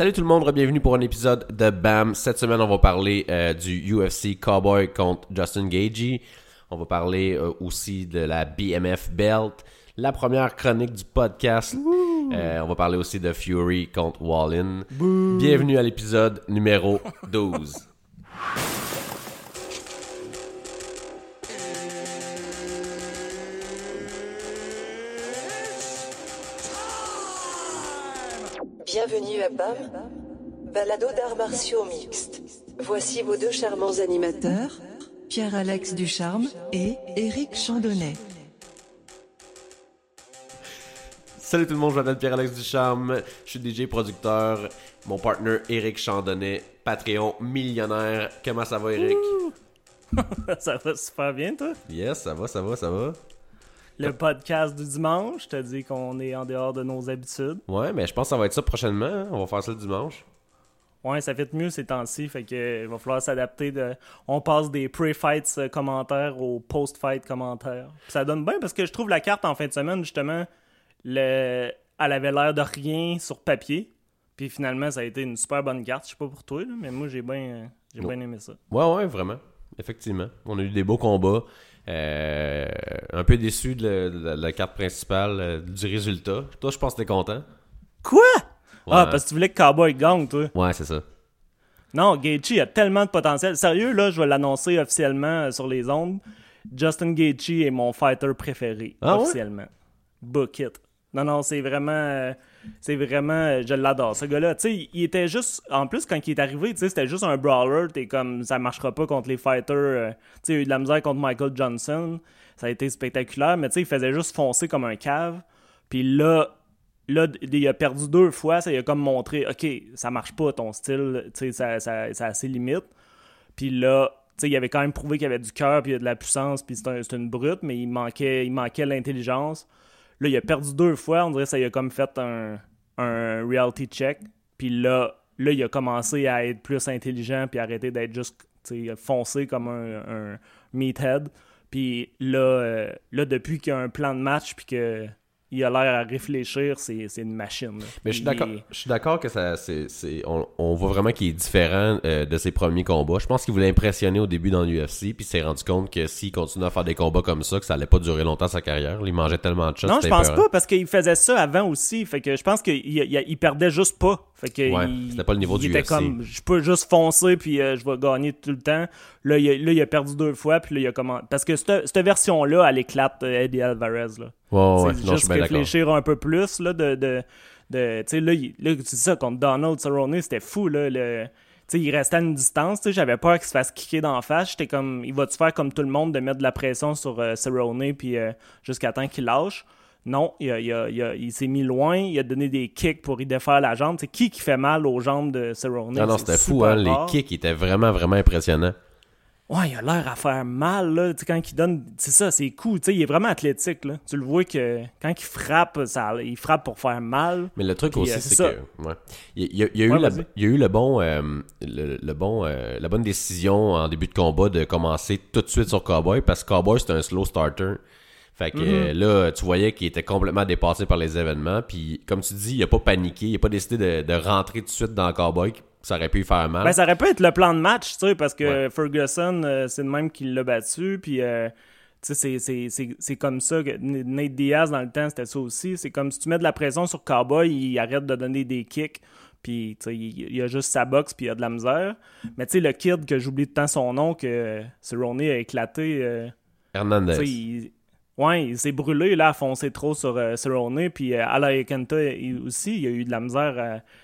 Salut tout le monde, bienvenue pour un épisode de BAM. Cette semaine, on va parler euh, du UFC Cowboy contre Justin Gagey. On va parler euh, aussi de la BMF Belt, la première chronique du podcast. Euh, on va parler aussi de Fury contre Wallin. Bienvenue à l'épisode numéro 12. Bienvenue à BAM, balado d'arts martiaux mixtes. Voici vos deux charmants animateurs, Pierre-Alex Ducharme et Éric Chandonnet. Salut tout le monde, je m'appelle Pierre-Alex Ducharme. Je suis DJ producteur. Mon partner Eric Chandonnet, Patreon millionnaire. Comment ça va, Eric? ça va super bien, toi? Yes, ça va, ça va, ça va. Le podcast du dimanche, je te dis qu'on est en dehors de nos habitudes. Ouais, mais je pense que ça va être ça prochainement. hein. On va faire ça le dimanche. Ouais, ça fait mieux ces temps-ci, fait que il va falloir s'adapter. De... On passe des pre-fights euh, commentaires aux post-fight commentaires. Puis ça donne bien parce que je trouve la carte en fin de semaine, justement, le... elle avait l'air de rien sur papier. Puis finalement, ça a été une super bonne carte. Je sais pas pour toi, là, mais moi j'ai bien euh, j'ai bien aimé ça. Ouais, ouais, vraiment. Effectivement. On a eu des beaux combats. Euh, un peu déçu de, la- de carte principale, euh, du résultat. Toi, je pense que t'es content. Quoi? Ah, Ouais. parce que tu voulais que Cowboy gagne, toi. Ouais, c'est ça. Non, Gaethje a tellement de potentiel. Sérieux, là, je vais l'annoncer officiellement euh, sur les ondes. Justin Gaethje est mon fighter préféré, Ah ouais? officiellement. Book it. Non, non, c'est vraiment... C'est vraiment... euh, Je l'adore, ce gars-là. Tu sais, il était juste... En plus, quand il est arrivé, tu sais, c'était juste un brawler. T'es comme... Ça marchera pas contre les fighters. euh, Tu sais, il a eu de la misère contre Michael Johnson. Ça a été spectaculaire. Mais tu sais, il faisait juste foncer comme un cave. Puis là... Là, il a perdu deux fois, ça il a comme montré, OK, ça marche pas ton style, tu sais, ça, ça, ça a ses limites. Puis là, tu sais, il avait quand même prouvé qu'il avait du cœur, puis il a de la puissance, puis c'est une brute, mais il manquait, il manquait l'intelligence. Là, il a perdu deux fois, on dirait que ça il a comme fait un, un reality check. Puis là, là, il a commencé à être plus intelligent, puis arrêter d'être juste foncé comme un, un meathead. Puis là, euh, là, depuis qu'il y a un plan de match, puis que il a l'air à réfléchir, c'est une machine. là. Mais je suis d'accord. est- Je suis d'accord que ça, c'est, c'est- on, on voit vraiment qu'il est différent euh, de ses premiers combats. Je pense qu'il voulait impressionner au début dans l'UFC, puis il s'est rendu compte que s'il continuait à faire des combats comme ça, que ça allait pas durer longtemps sa carrière. Il mangeait tellement de shots. Non, je pense pas, parce qu'il faisait ça avant aussi. Fait que je pense qu'il il, il perdait juste pas. Fait que Ouais, il, c'était pas le niveau il du était UFC. comme, je peux juste foncer, puis euh, je vais gagner tout le temps. Là il, a, là, il a perdu deux fois, puis là, il a comment... Parce que cette, cette version-là, elle éclate euh, Eddie Alvarez, là. Ouais, je suis juste d'accord. réfléchir un peu plus, là, de... de, de tu sais, là, là, c'est ça, contre Donald Cerrone, c'était fou, là, le... Tu sais, il restait à une distance, tu j'avais peur qu'il se fasse kicker d'en face. J'étais comme, il va-tu faire comme tout le monde de mettre de la pression sur euh, Cerrone puis euh, jusqu'à temps qu'il lâche? Non, il, a- il, a- il a- il s'est mis loin, il a donné des kicks pour y défaire la jambe. C'est qui qui fait mal aux jambes de Cerrone? Non, non, C'est c'était fou, hein. Les kicks étaient vraiment, vraiment impressionnants. Ouais, il a l'air à faire mal, là. Tu sais, quand il donne. C'est ça, c'est cool. Tu sais, il est vraiment athlétique, là. Tu le vois que quand il frappe, ça, il frappe pour faire mal. Mais le truc Puis, aussi, euh, c'est que ouais. il, il y a, il y a eu Ouais, la, vas-y. il y a eu le bon, euh, le, le bon, euh, la bonne décision en début de combat de commencer tout de suite sur Cowboy parce que Cowboy c'est un slow starter. Fait que Mhm. euh, là, tu voyais qu'il était complètement dépassé par les événements. Puis comme tu dis, il a pas paniqué, il a pas décidé de, de rentrer tout de suite dans Cowboy. Ça aurait pu faire mal. Ben, ça aurait pu être le plan de match, tu sais, parce que Ouais. Ferguson, euh, c'est le même qui l'a battu. Puis, euh, tu sais, c'est- comme ça que Nate Diaz, dans le temps, c'était ça aussi. C'est comme si tu mets de la pression sur Cowboy, il arrête de donner des kicks. Puis, tu sais, il, il a juste sa boxe, puis il a de la misère. Mais, tu sais, le kid que j'oublie de temps son nom, que Cerrone a éclaté. euh, Hernandez. Ouais, il s'est brûlé, là, à foncer trop sur euh, Cerrone, puis euh, Ala aussi, il a eu de la misère.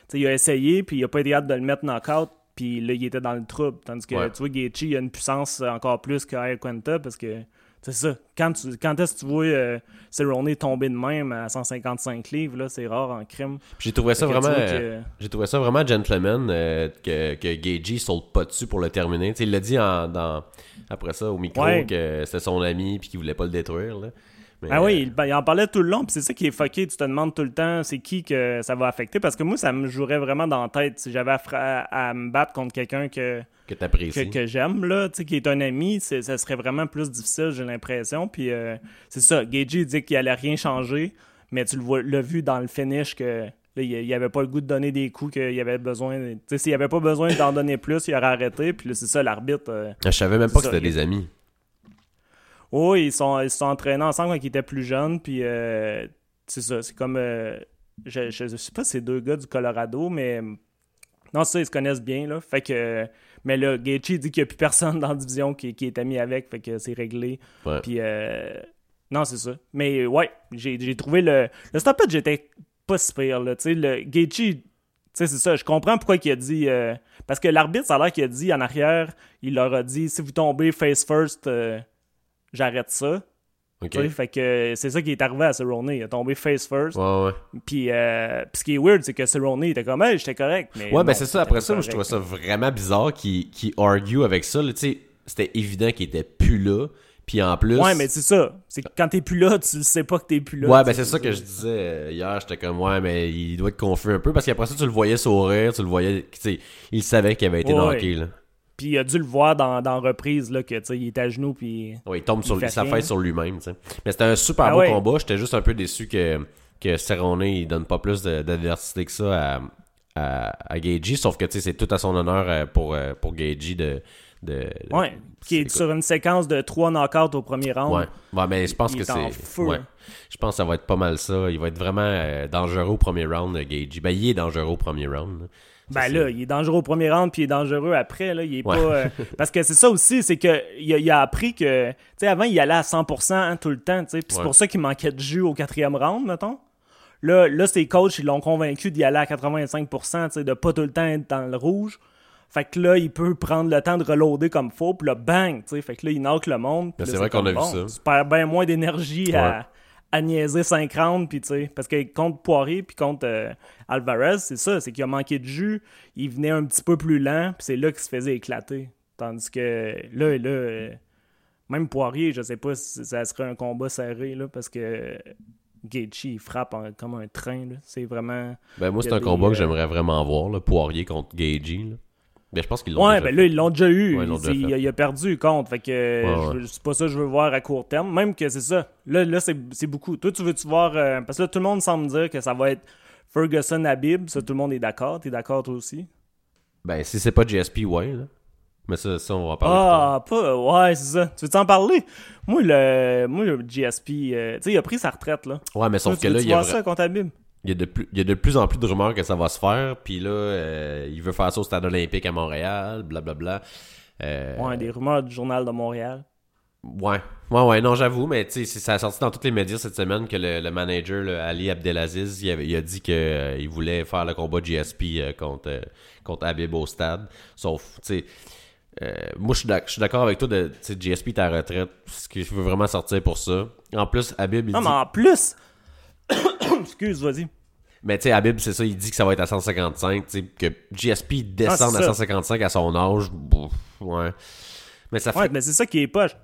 sais, il a essayé, puis il a pas été hâte de le mettre knock-out, puis là, il était dans le trouble. Tandis que, Ouais. tu vois, Gaethje, il a une puissance encore plus Ekenta, parce que, c'est ça, quand, tu, quand est-ce que tu vois euh, Cerrone tomber de même à 155 livres, là, c'est rare en crime. J'ai trouvé ça vraiment. vois euh, que- J'ai trouvé ça vraiment gentleman euh, que, que saute pas dessus pour le terminer. Il l'a dit en, dans, après ça au micro Ouais. que c'était son ami puis qu'il voulait pas le détruire. Là. Mais, Ah euh, oui, il, ben, il en parlait tout le long, puis c'est ça qui est fucké. Tu te demandes tout le temps c'est qui que ça va affecter. Parce que moi, ça me jouerait vraiment dans la tête si j'avais à, me battre contre quelqu'un que, que que, j'aime, là, tu sais, qui est un ami, ça serait vraiment plus difficile, j'ai l'impression. Puis euh, c'est ça, Gagey dit qu'il allait rien changer, mais tu l'as vu dans le finish que Là, il il avait pas le goût de donner des coups qu'il avait besoin. Tu sais, s'il avait pas besoin d'en donner plus, il aurait arrêté. Puis là, c'est ça, l'arbitre. euh, Je savais même pas que c'était il- des amis. Oui, ils sont, ils se sont entraînés ensemble quand ils étaient plus jeunes, puis euh, c'est ça, c'est comme, euh, je, je, je sais pas si c'est deux gars du Colorado, mais non, c'est ça, ils se connaissent bien, là, fait que, mais là, Gaethje dit qu'il n'y a plus personne dans la division qui, qui est ami avec, fait que c'est réglé, Ouais. puis euh, non, c'est ça, mais ouais, j'ai j'ai trouvé le, le stoppage j'étais pas si pire, là, tu sais, le Gaethje, tu sais, c'est ça, je comprends pourquoi il a dit, euh, parce que l'arbitre, ça a l'air qu'il a dit en arrière, il leur a dit, si vous tombez face first, euh, j'arrête ça. Ok. Tu sais, Fait que c'est ça qui est arrivé à Cerrone. Il a tombé face first. Ouais, ouais. Puis, euh, puis ce qui est weird, c'est que Cerrone était comme, hey, j'étais correct. Mais Ouais, non, ben c'est ça. Après ça, moi, je trouvais ça vraiment bizarre qu'il argue avec ça. là. Tu sais, c'était évident qu'il était plus là. Puis en plus. Ouais, mais c'est ça. C'est que quand t'es plus là, tu sais pas que t'es plus là. Ouais, ben c'est ça que je disais euh, hier. J'étais comme, ouais, mais il doit être confus un peu. Parce qu'après ça, tu le voyais sourire. Tu le voyais. Tu sais, il savait qu'il avait été Ouais. knocké, là. Puis il a dû le voir dans, dans reprise, là, que, tu sais, il est à genoux, puis... Ouais, il tombe sur fait sa rien. face sur lui-même, tu sais. Mais c'était un super Ah beau ouais. combat. J'étais juste un peu déçu que, que Cerrone, il donne pas plus d'adversité que ça à, à, à Gagey. Sauf que, c'est tout à son honneur euh, pour, euh, pour Gagey de, de, de- Ouais, qui est sur une séquence de trois knockouts au premier round. Ouais. ouais, mais je pense Il que c'est. Ouais. Je pense que ça va être pas mal ça. Il va être vraiment euh, dangereux au premier round, Gagey. Ben, il est dangereux au premier round. là. Ben là, il est dangereux au premier round, puis il est dangereux après. Là, il est Ouais. pas, euh, parce que c'est ça aussi, c'est que il a, il a appris que. Tu sais, avant, il allait à 100% hein, tout le temps. tu sais, Puis c'est pour ça qu'il manquait de jus au quatrième round, mettons. Là, là ses coachs, ils l'ont convaincu d'y aller à 85%, tu sais, de pas tout le temps être dans le rouge. Fait que là, il peut prendre le temps de reloader comme faut, puis là, bang! tu sais, Fait que là, il knock le monde. Ben, c'est vrai qu'on a vu ça. Tu perds bien moins d'énergie Ouais. à, à niaiser 5 rounds, puis tu sais, parce que contre Poirier, puis contre euh, Alvarez, c'est ça, c'est qu'il a manqué de jus, il venait un petit peu plus lent, puis c'est là qu'il se faisait éclater. Tandis que là, là, euh, même Poirier, je sais pas si ça serait un combat serré, là, parce que Gaethje, il frappe en- comme un train. C'est vraiment... Ben, moi, c'est un des, combat que euh, j'aimerais vraiment voir, là, Poirier contre Gagey. là. Ben, je pense qu'ils l'ont Ouais, déjà ben là, ils l'ont déjà eu. Ouais, ils l'ont déjà il, il a, perdu contre. Fait que Ouais, c'est pas ça que je veux voir à court terme. Même que c'est ça. Là, là c'est c'est beaucoup. Toi, tu veux-tu voir. euh, parce que là, tout le monde semble dire que ça va être Ferguson Habib. Ça, tout le monde est d'accord. T'es d'accord, toi aussi? Ben, si c'est pas GSP, ouais, là. Mais ça, ça on va en parler. Ah, pas. Ouais, c'est ça. Tu veux-en parler? Moi, le, moi, le GSP, euh, tu sais, il a pris sa retraite, là. Ouais, mais sauf que tu là, il y, a ça contre il, y a de plus, il y a de plus en plus de rumeurs que ça va se faire. Puis là, euh, il veut faire ça au stade olympique à Montréal, blablabla. Euh, Ouais, des rumeurs du Journal de Montréal. Ouais, ouais, ouais, non, j'avoue, mais tu sais, ça a sorti dans tous les médias cette semaine que le, le manager, le Ali Abdelaziz, il, avait- il a dit qu'il voulait faire le combat GSP euh, contre, euh, contre Habib au stade. Sauf, tu sais, euh, moi, je suis d'accord avec toi de, GSP à la retraite, parce que je veux vraiment sortir pour ça. En plus, Habib, il Non, dit... mais en plus. Excuse, vas-y. Mais tu sais, Habib, c'est ça, il dit que ça va être à 155, tu sais, que GSP descende Ah, à c'est ça. 155 à son âge, bouf, ouais. Mais ça fait... Ouais, mais c'est ça qui est poche.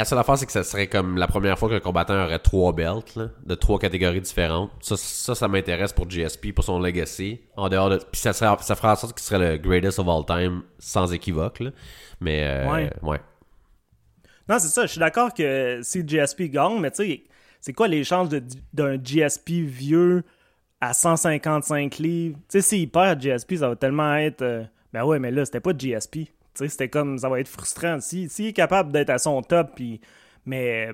La seule affaire, c'est que ça serait comme la première fois qu'un combattant aurait trois belts, là, de trois catégories différentes. Ça, ça, ça m'intéresse pour GSP, pour son legacy. En dehors de. Puis ça, serait, ça ferait en sorte qu'il serait le greatest of all time, sans équivoque, là. Mais, euh, Ouais. ouais. Non, c'est ça. Je suis d'accord que si GSP gagne, mais tu sais, c'est quoi les chances d'un GSP vieux à 155 livres? Tu sais, s'il perd GSP, ça va tellement être. euh, ben ouais, mais là, c'était pas GSP. C'était comme. Ça va être frustrant. S'il si, est capable d'être à son top, puis. Mais.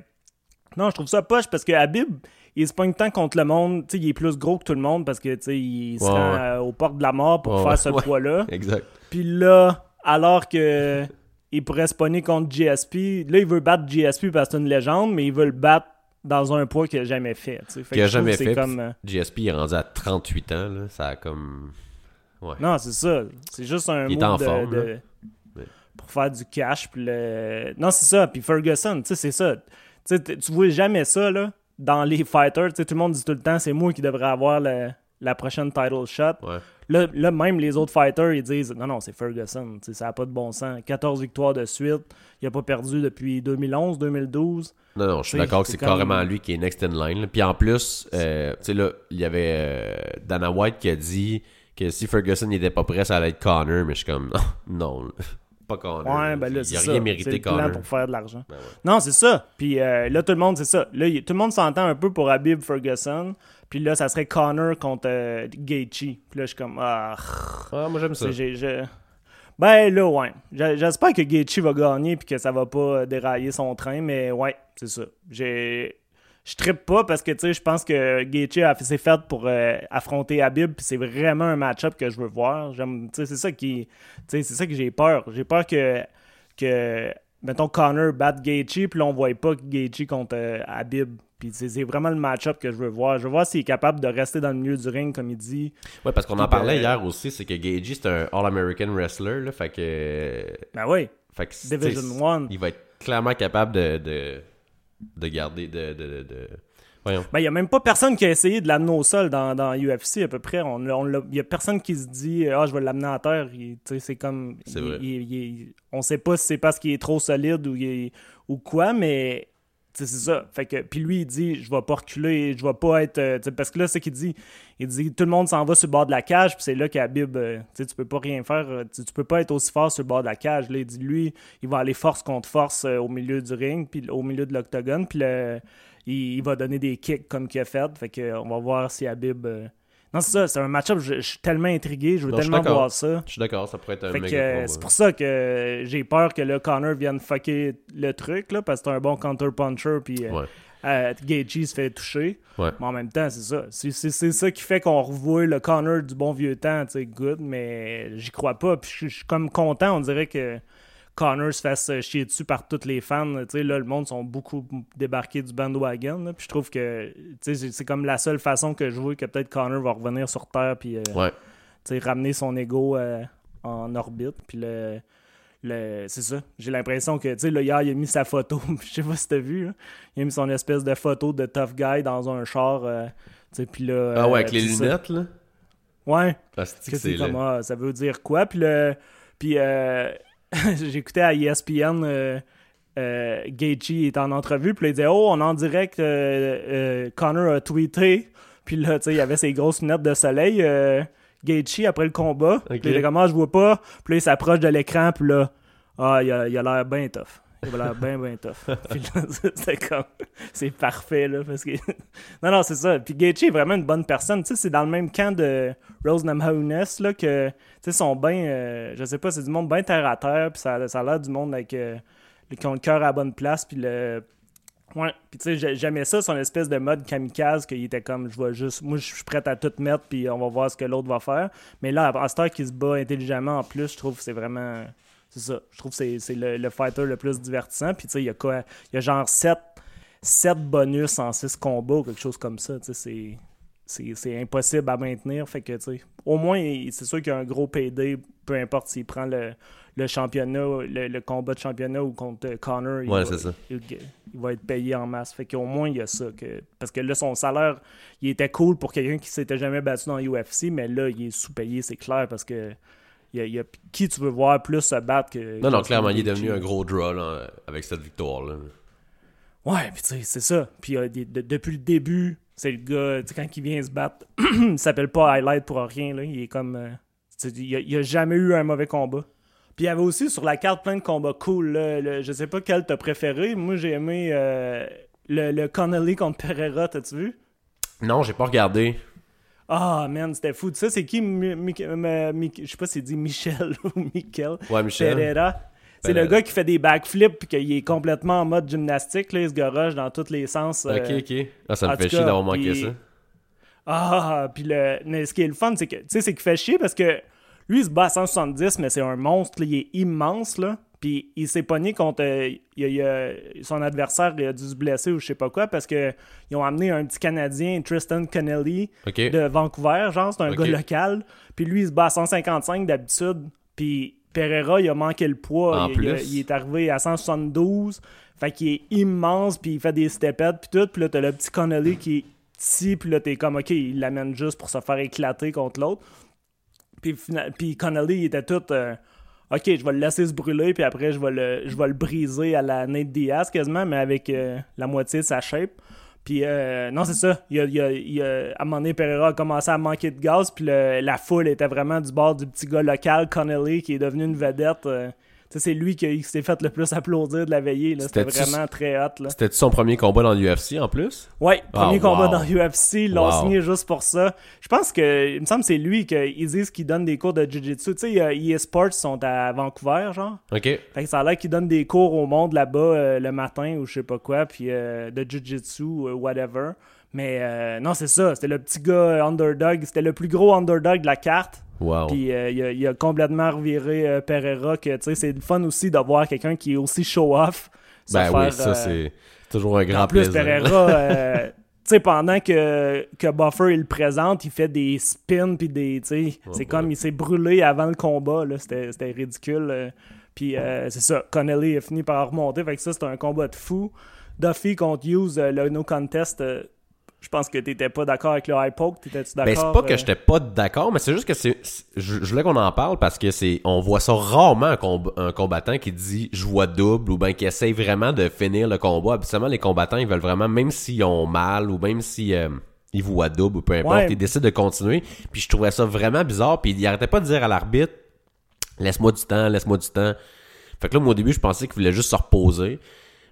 Non, je trouve ça poche parce que Habib, il se pogne tant contre le monde. Il est plus gros que tout le monde parce que, tu sais, il se Ouais, rend ouais. euh, aux portes de la mort pour Ouais, faire ce poids-là. Exact. Puis là, alors que il pourrait se pogner contre GSP, là, il veut battre GSP parce que c'est une légende, mais il veut le battre dans un poids qu'il a jamais fait. Fait Qu'il a que je trouve jamais fait. Comme... euh, GSP il est rendu à 38 ans, là. Ça a comme. Ouais. Non, c'est ça. C'est juste un Il en de- forme, de-. Pour faire du cash. Puis le... Non, c'est ça. Puis Ferguson, tu sais, c'est ça. Tu tu vois jamais ça, là, dans les fighters. Tu sais, tout le monde dit tout le temps, c'est moi qui devrais avoir le- la prochaine title shot. Ouais. Là, là, même les autres fighters, ils disent non, non, c'est Ferguson. tu sais, Ça n'a pas de bon sens. 14 victoires de suite. Il n'a pas perdu depuis 2011, 2012. Non, non, je suis d'accord que c'est carrément lui qui est next in line. là. Puis en plus, euh, tu sais, là, il y avait euh, Dana White qui a dit que si Ferguson n'était pas prêt, ça allait être Connor, mais je suis comme, non, non, pas Connor. Ouais, ben là, il c'est a rien mérité, le plan pour faire de l'argent. Ben ouais. Non, c'est ça. Puis euh, là, tout le monde, c'est ça. Là, tout le monde s'entend un peu pour Habib Ferguson Puis là, ça serait Connor contre euh, Gaethje. Puis là, je suis comme, ah. Ah, moi, j'aime ça. Je- Ben là, ouais. J'espère que Gaethje va gagner puis que ça va pas euh, dérailler son train, mais ouais, c'est ça. J'ai... Je trippe pas parce que, tu sais, je pense que Gaethje a- s'est fait pour euh, affronter Habib puis c'est vraiment un match-up que je veux voir. J'aime, c'est ça qui... C'est ça que j'ai peur. J'ai peur que... que mettons, Connor batte Gaethje puis on voit pas Gaethje contre euh, Habib. Puis c'est vraiment le match-up que je veux voir. Je veux voir s'il est capable de rester dans le milieu du ring, comme il dit. Ouais, parce qu'on en parlait euh, hier aussi, c'est que Gagey, c'est un All-American wrestler, là, fait que... Ben oui, Fait que, Division sais, 1. Il va être clairement capable de, de, de garder, de, de, de, de- Voyons. Ben, il n'y a même pas personne qui a essayé de l'amener au sol dans, dans UFC à peu près. On, Il n'y a personne qui se dit Ah, je vais l'amener à terre. C'est comme. C'est il- vrai. il- il- on sait pas si c'est parce qu'il est trop solide ou, ou quoi, mais c'est ça. Fait que, puis lui, il dit Je vais pas reculer, je vais pas être. euh, parce que là, ce qu'il dit. Il dit Tout le monde s'en va sur le bord de la cage, puis c'est là qu'Habib, euh, tu peux pas rien faire. euh, Tu, peux pas être aussi fort sur le bord de la cage. Il dit Lui, il va aller force contre force au milieu du ring, puis au milieu de l'octogone, puis il, il va donner des kicks comme qu'il a fait. Fait que, on va voir si Habib. euh, Non, c'est ça, c'est un match-up. Je, je suis tellement intrigué, je veux Non, tellement voir ça. Je suis d'accord, ça pourrait être un Fait méga euh, c'est pour ça que j'ai peur que le Connor vienne fucker le truc, là, parce que c'est un bon counter-puncher, puis euh, Ouais. euh, Gaethje se fait toucher. Ouais. Mais en même temps, c'est ça. C'est, c'est- c'est ça qui fait qu'on revoit le Connor du bon vieux temps, tu sais, good, mais j'y crois pas. Puis je je suis comme content, on dirait que Connor se fasse chier dessus par tous les fans. Là, le monde sont beaucoup débarqués du bandwagon. là. Puis je trouve que c'est, comme la seule façon que je vois que peut-être Connor va revenir sur Terre puis euh, Ouais. ramener son ego euh, en orbite. Puis le, le- c'est ça. J'ai l'impression que, tu sais, hier, il a mis sa photo. Je sais pas si t'as vu, là. Il a mis son espèce de photo de tough guy dans un char. euh, puis là. Ah ouais, avec les ça. lunettes, là? Ouais. Ah, c'est Que c'est comme, ah, ça veut dire quoi? Puis, le, puis euh, j'écoutais à ESPN, euh, euh, Gaethje est en entrevue, puis il disait, oh, on est en direct, euh, euh, Connor a tweeté, puis là, tu sais, il avait ses grosses lunettes de soleil, euh, Gaethje, après le combat, puis il était comme, ah, je vois pas, puis là, il s'approche de l'écran, puis là, ah, il a l'air bien tough. Il a l'air bien, bien tough. Puis là, c'est comme, c'est parfait, là, parce que... non, non, c'est ça. Puis Gaethje est vraiment une bonne personne. Tu sais, c'est dans le même camp de Rose Namajunas, là, que, tu sais, sont bien, euh, je sais pas, c'est du monde bien terre à terre, puis ça, ça a l'air du monde avec, euh, qui ont le cœur à la bonne place, puis le... Ouais, puis tu sais, j'ai- j'aimais ça, son espèce de mode kamikaze, qu'il était comme, je vais juste, moi, je suis prêt à tout mettre, puis on va voir ce que l'autre va faire. Mais là, à cette heure qu'il se bat intelligemment en plus, je trouve que c'est vraiment... C'est ça. Je trouve que c'est- le, le fighter le plus divertissant. Puis, tu sais, il y a quoi? Il y a genre 7, bonus en 6 combats ou quelque chose comme ça. Tu sais, c'est- impossible à maintenir. Fait que, tu sais, au moins, c'est sûr qu'il y a un gros PD, peu importe s'il prend le, le championnat, le, le combat de championnat ou contre Connor. il Ouais, va- c'est ça. Il, il va être payé en masse. Fait qu'au moins, il y a ça. Que, parce que là, son salaire, il était cool pour quelqu'un qui s'était jamais battu dans UFC, mais là, il est sous-payé, c'est clair, parce que y a, il y a- qui tu veux voir plus se battre que. Non, non, clairement, il est devenu un gros draw, là, avec cette victoire-là. Ouais, puis tu sais, c'est ça. Puis euh, de- de- depuis le début, c'est le gars, tu sais, quand il vient se battre, il s'appelle pas Highlight pour rien, là. Il est comme. euh, il, a, il a jamais eu un mauvais combat. Puis il y avait aussi sur la carte plein de combats cool, là. Le- je sais pas quel t'as préféré. Moi, j'ai aimé euh, le, le Connolly contre Pereira, t'as-tu vu? Non, j'ai pas regardé. Ah, man, c'était fou. Sais, c'est qui Mi- Je sais pas si c'est dit Michel ou Michael. Ouais, Michel. Pereira. C'est Pereira. le gars qui fait des backflips puis qu'il est complètement en mode gymnastique. Là, il se garoche dans tous les sens. Ok, euh, ok. Ah, ça me fait chier d'avoir manqué ça. Ah, puis le... mais ce qui est le fun, c'est que, tu sais, c'est qu'il fait chier parce que lui, il se bat à 170, mais c'est un monstre, là, il est immense, là. Puis il s'est pogné contre euh, il il son adversaire, il a dû se blesser ou je sais pas quoi, parce que ils ont amené un petit Canadien, Tristan Connelly, de Vancouver, genre, c'est un gars local. Puis lui, il se bat à 155 d'habitude. Puis Pereira, il a manqué le poids. En il, il il est arrivé à 172. Fait qu'il est immense, puis il fait des stepettes, puis tout. Puis là, t'as le petit Connolly qui est petit, puis là, t'es comme, OK, il l'amène juste pour se faire éclater contre l'autre. Puis, puis Connolly, il était tout... euh, OK, je vais le laisser se brûler, puis après, je vais le, je vais le briser à la Nate Diaz quasiment, mais avec euh, la moitié de sa shape. Puis, euh, non, c'est ça. Il il il à un moment donné, Pereira a commencé à manquer de gaz, puis le- la foule était vraiment du bord du petit gars local, Connelly, qui est devenu une vedette. Sais, c'est lui qui, qui s'est fait le plus applaudir de la veillée. C'était vraiment très hot. C'était son premier combat dans l'UFC en plus? Premier Ah, combat wow. dans l'UFC, ils l'ont Wow. signé juste pour ça. Je pense que, il me semble que c'est lui qu'ils disent qu'il donne des cours de Jiu-Jitsu. Tu sais, euh, EA Sports sont à Vancouver, genre. Ok. Fait que ça a l'air qu'il donne des cours au monde là-bas euh, le matin ou je sais pas quoi, puis euh, de Jiu-Jitsu ou whatever. Mais non, c'est ça, c'était le petit gars underdog, c'était le plus gros underdog de la carte. Wow. Puis euh, il, a, il a complètement reviré euh, Pereira, que c'est le fun aussi de voir quelqu'un qui est aussi show-off. Ben oui, ça euh, c'est toujours un grand en plus, plaisir. Pereira, pendant que, que Buffer il le présente, il fait des spins puis des, sais, c'est ouais. comme il s'est brûlé avant le combat là, c'était c'était ridicule. Puis c'est ça, Connelly a fini par remonter, fait que ça c'était un combat de fou. Duffy contre Hughes, le no contest, je pense que t'étais pas d'accord avec le high poke, t'étais-tu d'accord? Ben, c'est pas que euh? j'étais pas d'accord, mais c'est juste que c'est. Je, je voulais qu'on en parle parce que c'est. On voit ça rarement un, comb- un combattant qui dit je vois double ou ben qui essaye vraiment de finir le combat. Habituellement, les combattants, ils veulent vraiment, même s'ils ont mal ou même si euh, ils voient double ou peu importe, Ouais. ils décident de continuer. Puis je trouvais ça vraiment bizarre. Puis il arrêtait pas de dire à l'arbitre laisse-moi du temps, laisse-moi du temps. Fait que là, moi, au début, je pensais qu'il voulait juste se reposer.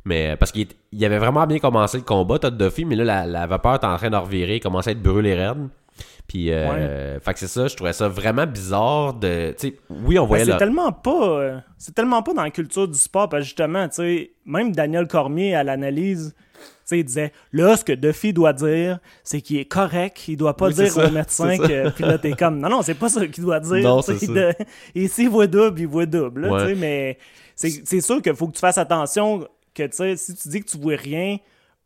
Mais euh, parce qu'il il avait vraiment bien commencé le combat, Todd Duffy, mais là, la, la vapeur était en train de revirer, il commençait à être brûlé raide. Puis, euh, fait que c'est ça, je trouvais ça vraiment bizarre de. Oui, on Ben, voyait c'est là. tellement pas euh, c'est tellement pas dans la culture du sport parce que justement tu sais même Daniel Cormier à l'analyse il disait là ce que Duffy doit dire c'est qu'il est correct il doit pas Oui, c'est dire au médecin c'est que puis là t'es comme non non c'est pas ça qu'il doit dire Non, c'est ça. de- et s'il voit double il voit double là, Ouais. mais c'est c'est sûr qu'il faut que tu fasses attention que tu sais si tu dis que tu vois rien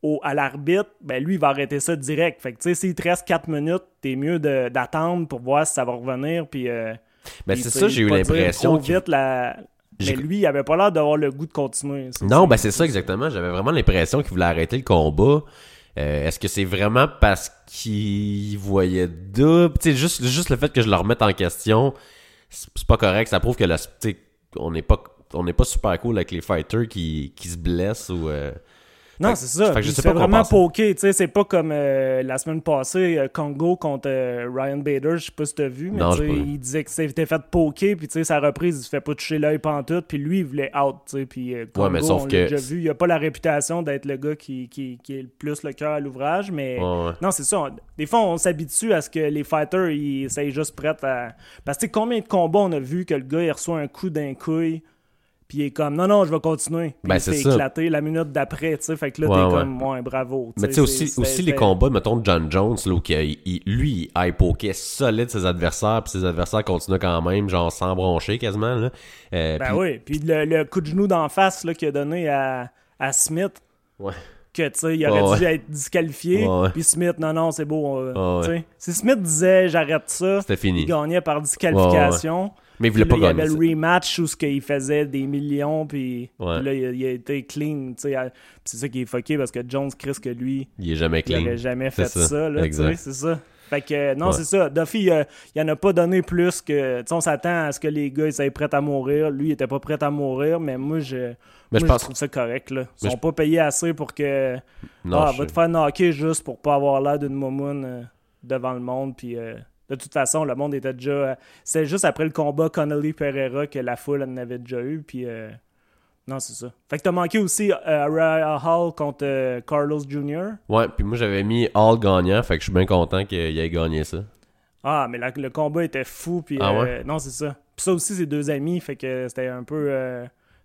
au, à l'arbitre, ben lui, il va arrêter ça direct. Fait que, tu sais, s'il te reste 4 minutes, t'es mieux d'attendre pour voir si ça va revenir. Puis, euh, Ben, c'est ça, j'ai eu l'impression. vite la... Mais lui, il avait pas l'air d'avoir le goût de continuer. Non, ben c'est ça exactement. J'avais vraiment l'impression qu'il voulait arrêter le combat. Euh, Est-ce que c'est vraiment parce qu'il voyait double? Juste, juste le fait que je le remette en question, c'est pas correct. Ça prouve que le, on n'est pas, on n'est pas super cool avec les fighters qui, qui se blessent ou. euh, Non, c'est ça. fait que je sais pas vraiment poker. Tu sais, c'est pas comme euh, la semaine passée, euh, Congo contre euh, Ryan Bader. Je sais pas si t'as vu, mais Non, il disait que c'était fait poker. Puis, tu sais, sa reprise, il se fait pas toucher l'œil pantoute. Puis lui, il voulait out. Tu sais, puis Congo, mais sauf on que- déjà vu. Il a pas la réputation d'être le gars qui, qui, qui est le plus le cœur à l'ouvrage, mais. Ouais, ouais. Non, c'est ça. On- Des fois, on s'habitue à ce que les fighters, ils essayent juste prêts à. Parce que, combien de combats on a vu que le gars, il reçoit un coup d'un couille, puis il est comme, non, non, je vais continuer. Puis Ben, il se c'est fait ça. éclater la minute d'après, tu sais. Fait que là, Ouais, t'es ouais. comme, ouais, bravo. Mais tu sais, aussi, aussi les combats, mettons, de John Jones, là, où qu'il- il- lui, il solide ses adversaires, puis ses adversaires continuaient quand même, genre sans broncher quasiment. Là. Euh, Ben puis- oui. Puis le, le coup de genou d'en face là, qu'il a donné à, à Smith, Ouais. que tu sais, il aurait Ouais, dû ouais. être disqualifié. Ouais, ouais. Puis Smith, non, non, c'est beau. euh, Ouais, tu sais. Si Smith disait, j'arrête ça, C'était fini. il gagnait par disqualification. Mais il voulait pas là, il y gagner. avait ça. le rematch où ce qu'il faisait des millions, puis, Ouais. puis là, il a, il a été clean, puis c'est ça qui est fucké, parce que Jones, Chris, que lui, Il est jamais il clean. avait jamais fait ça, ça, là, exact. c'est ça. Fait que, euh, non, Ouais. c'est ça. Duffy, euh, il en a pas donné plus que... Tu on s'attend à ce que les gars, ils soient prêts à mourir. Lui, il était pas prêt à mourir, mais moi, je... Mais moi, je trouve ça correct, là. Ils Mais sont je- pas payés assez pour que... Non, ah, je va te faire knocker juste pour pas avoir l'air d'une momoune euh, devant le monde, puis... de toute façon, le monde était déjà... euh, C'était juste après le combat Connolly-Pereira que la foule en avait déjà eu, puis... euh, Non, c'est ça. Fait que t'as manqué aussi euh, Hall contre euh, Carlos Jr. Ouais, puis moi j'avais mis All gagnant, fait que je suis bien content qu'il ait gagné ça. Ah, mais la- le combat était fou, puis Ah ouais? non, c'est ça. Puis ça aussi, c'est deux amis, fait que c'était un peu,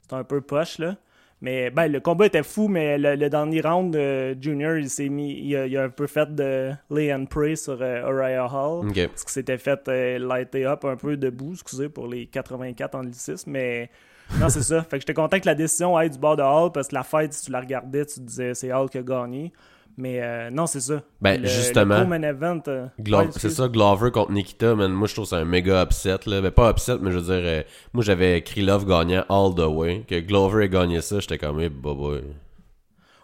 c'était un peu poche là. Mais ben, le combat était fou, mais le, le dernier round, euh, Junior, il s'est mis, il a, il a un peu fait de lay and pray sur euh, Hall. Parce qu'il s'était fait euh, lighter up un peu debout, excusez pour les 84 anglicismes, mais non, c'est ça. Fait que j'étais content que la décision aille du bord de Hall, parce que la fight, si tu la regardais, tu te disais c'est Hall qui a gagné. Mais euh, non, c'est ça. Ben, Le- justement, Le co-main event. euh, ouais, c'est ça, Glover contre Nikita, man. Moi, je trouve c'est un méga upset, là. Ben, pas upset, mais je veux dire, euh, moi, j'avais Krylov gagnant all the way. Que Glover ait gagné ça, j'étais comme, eh, bah.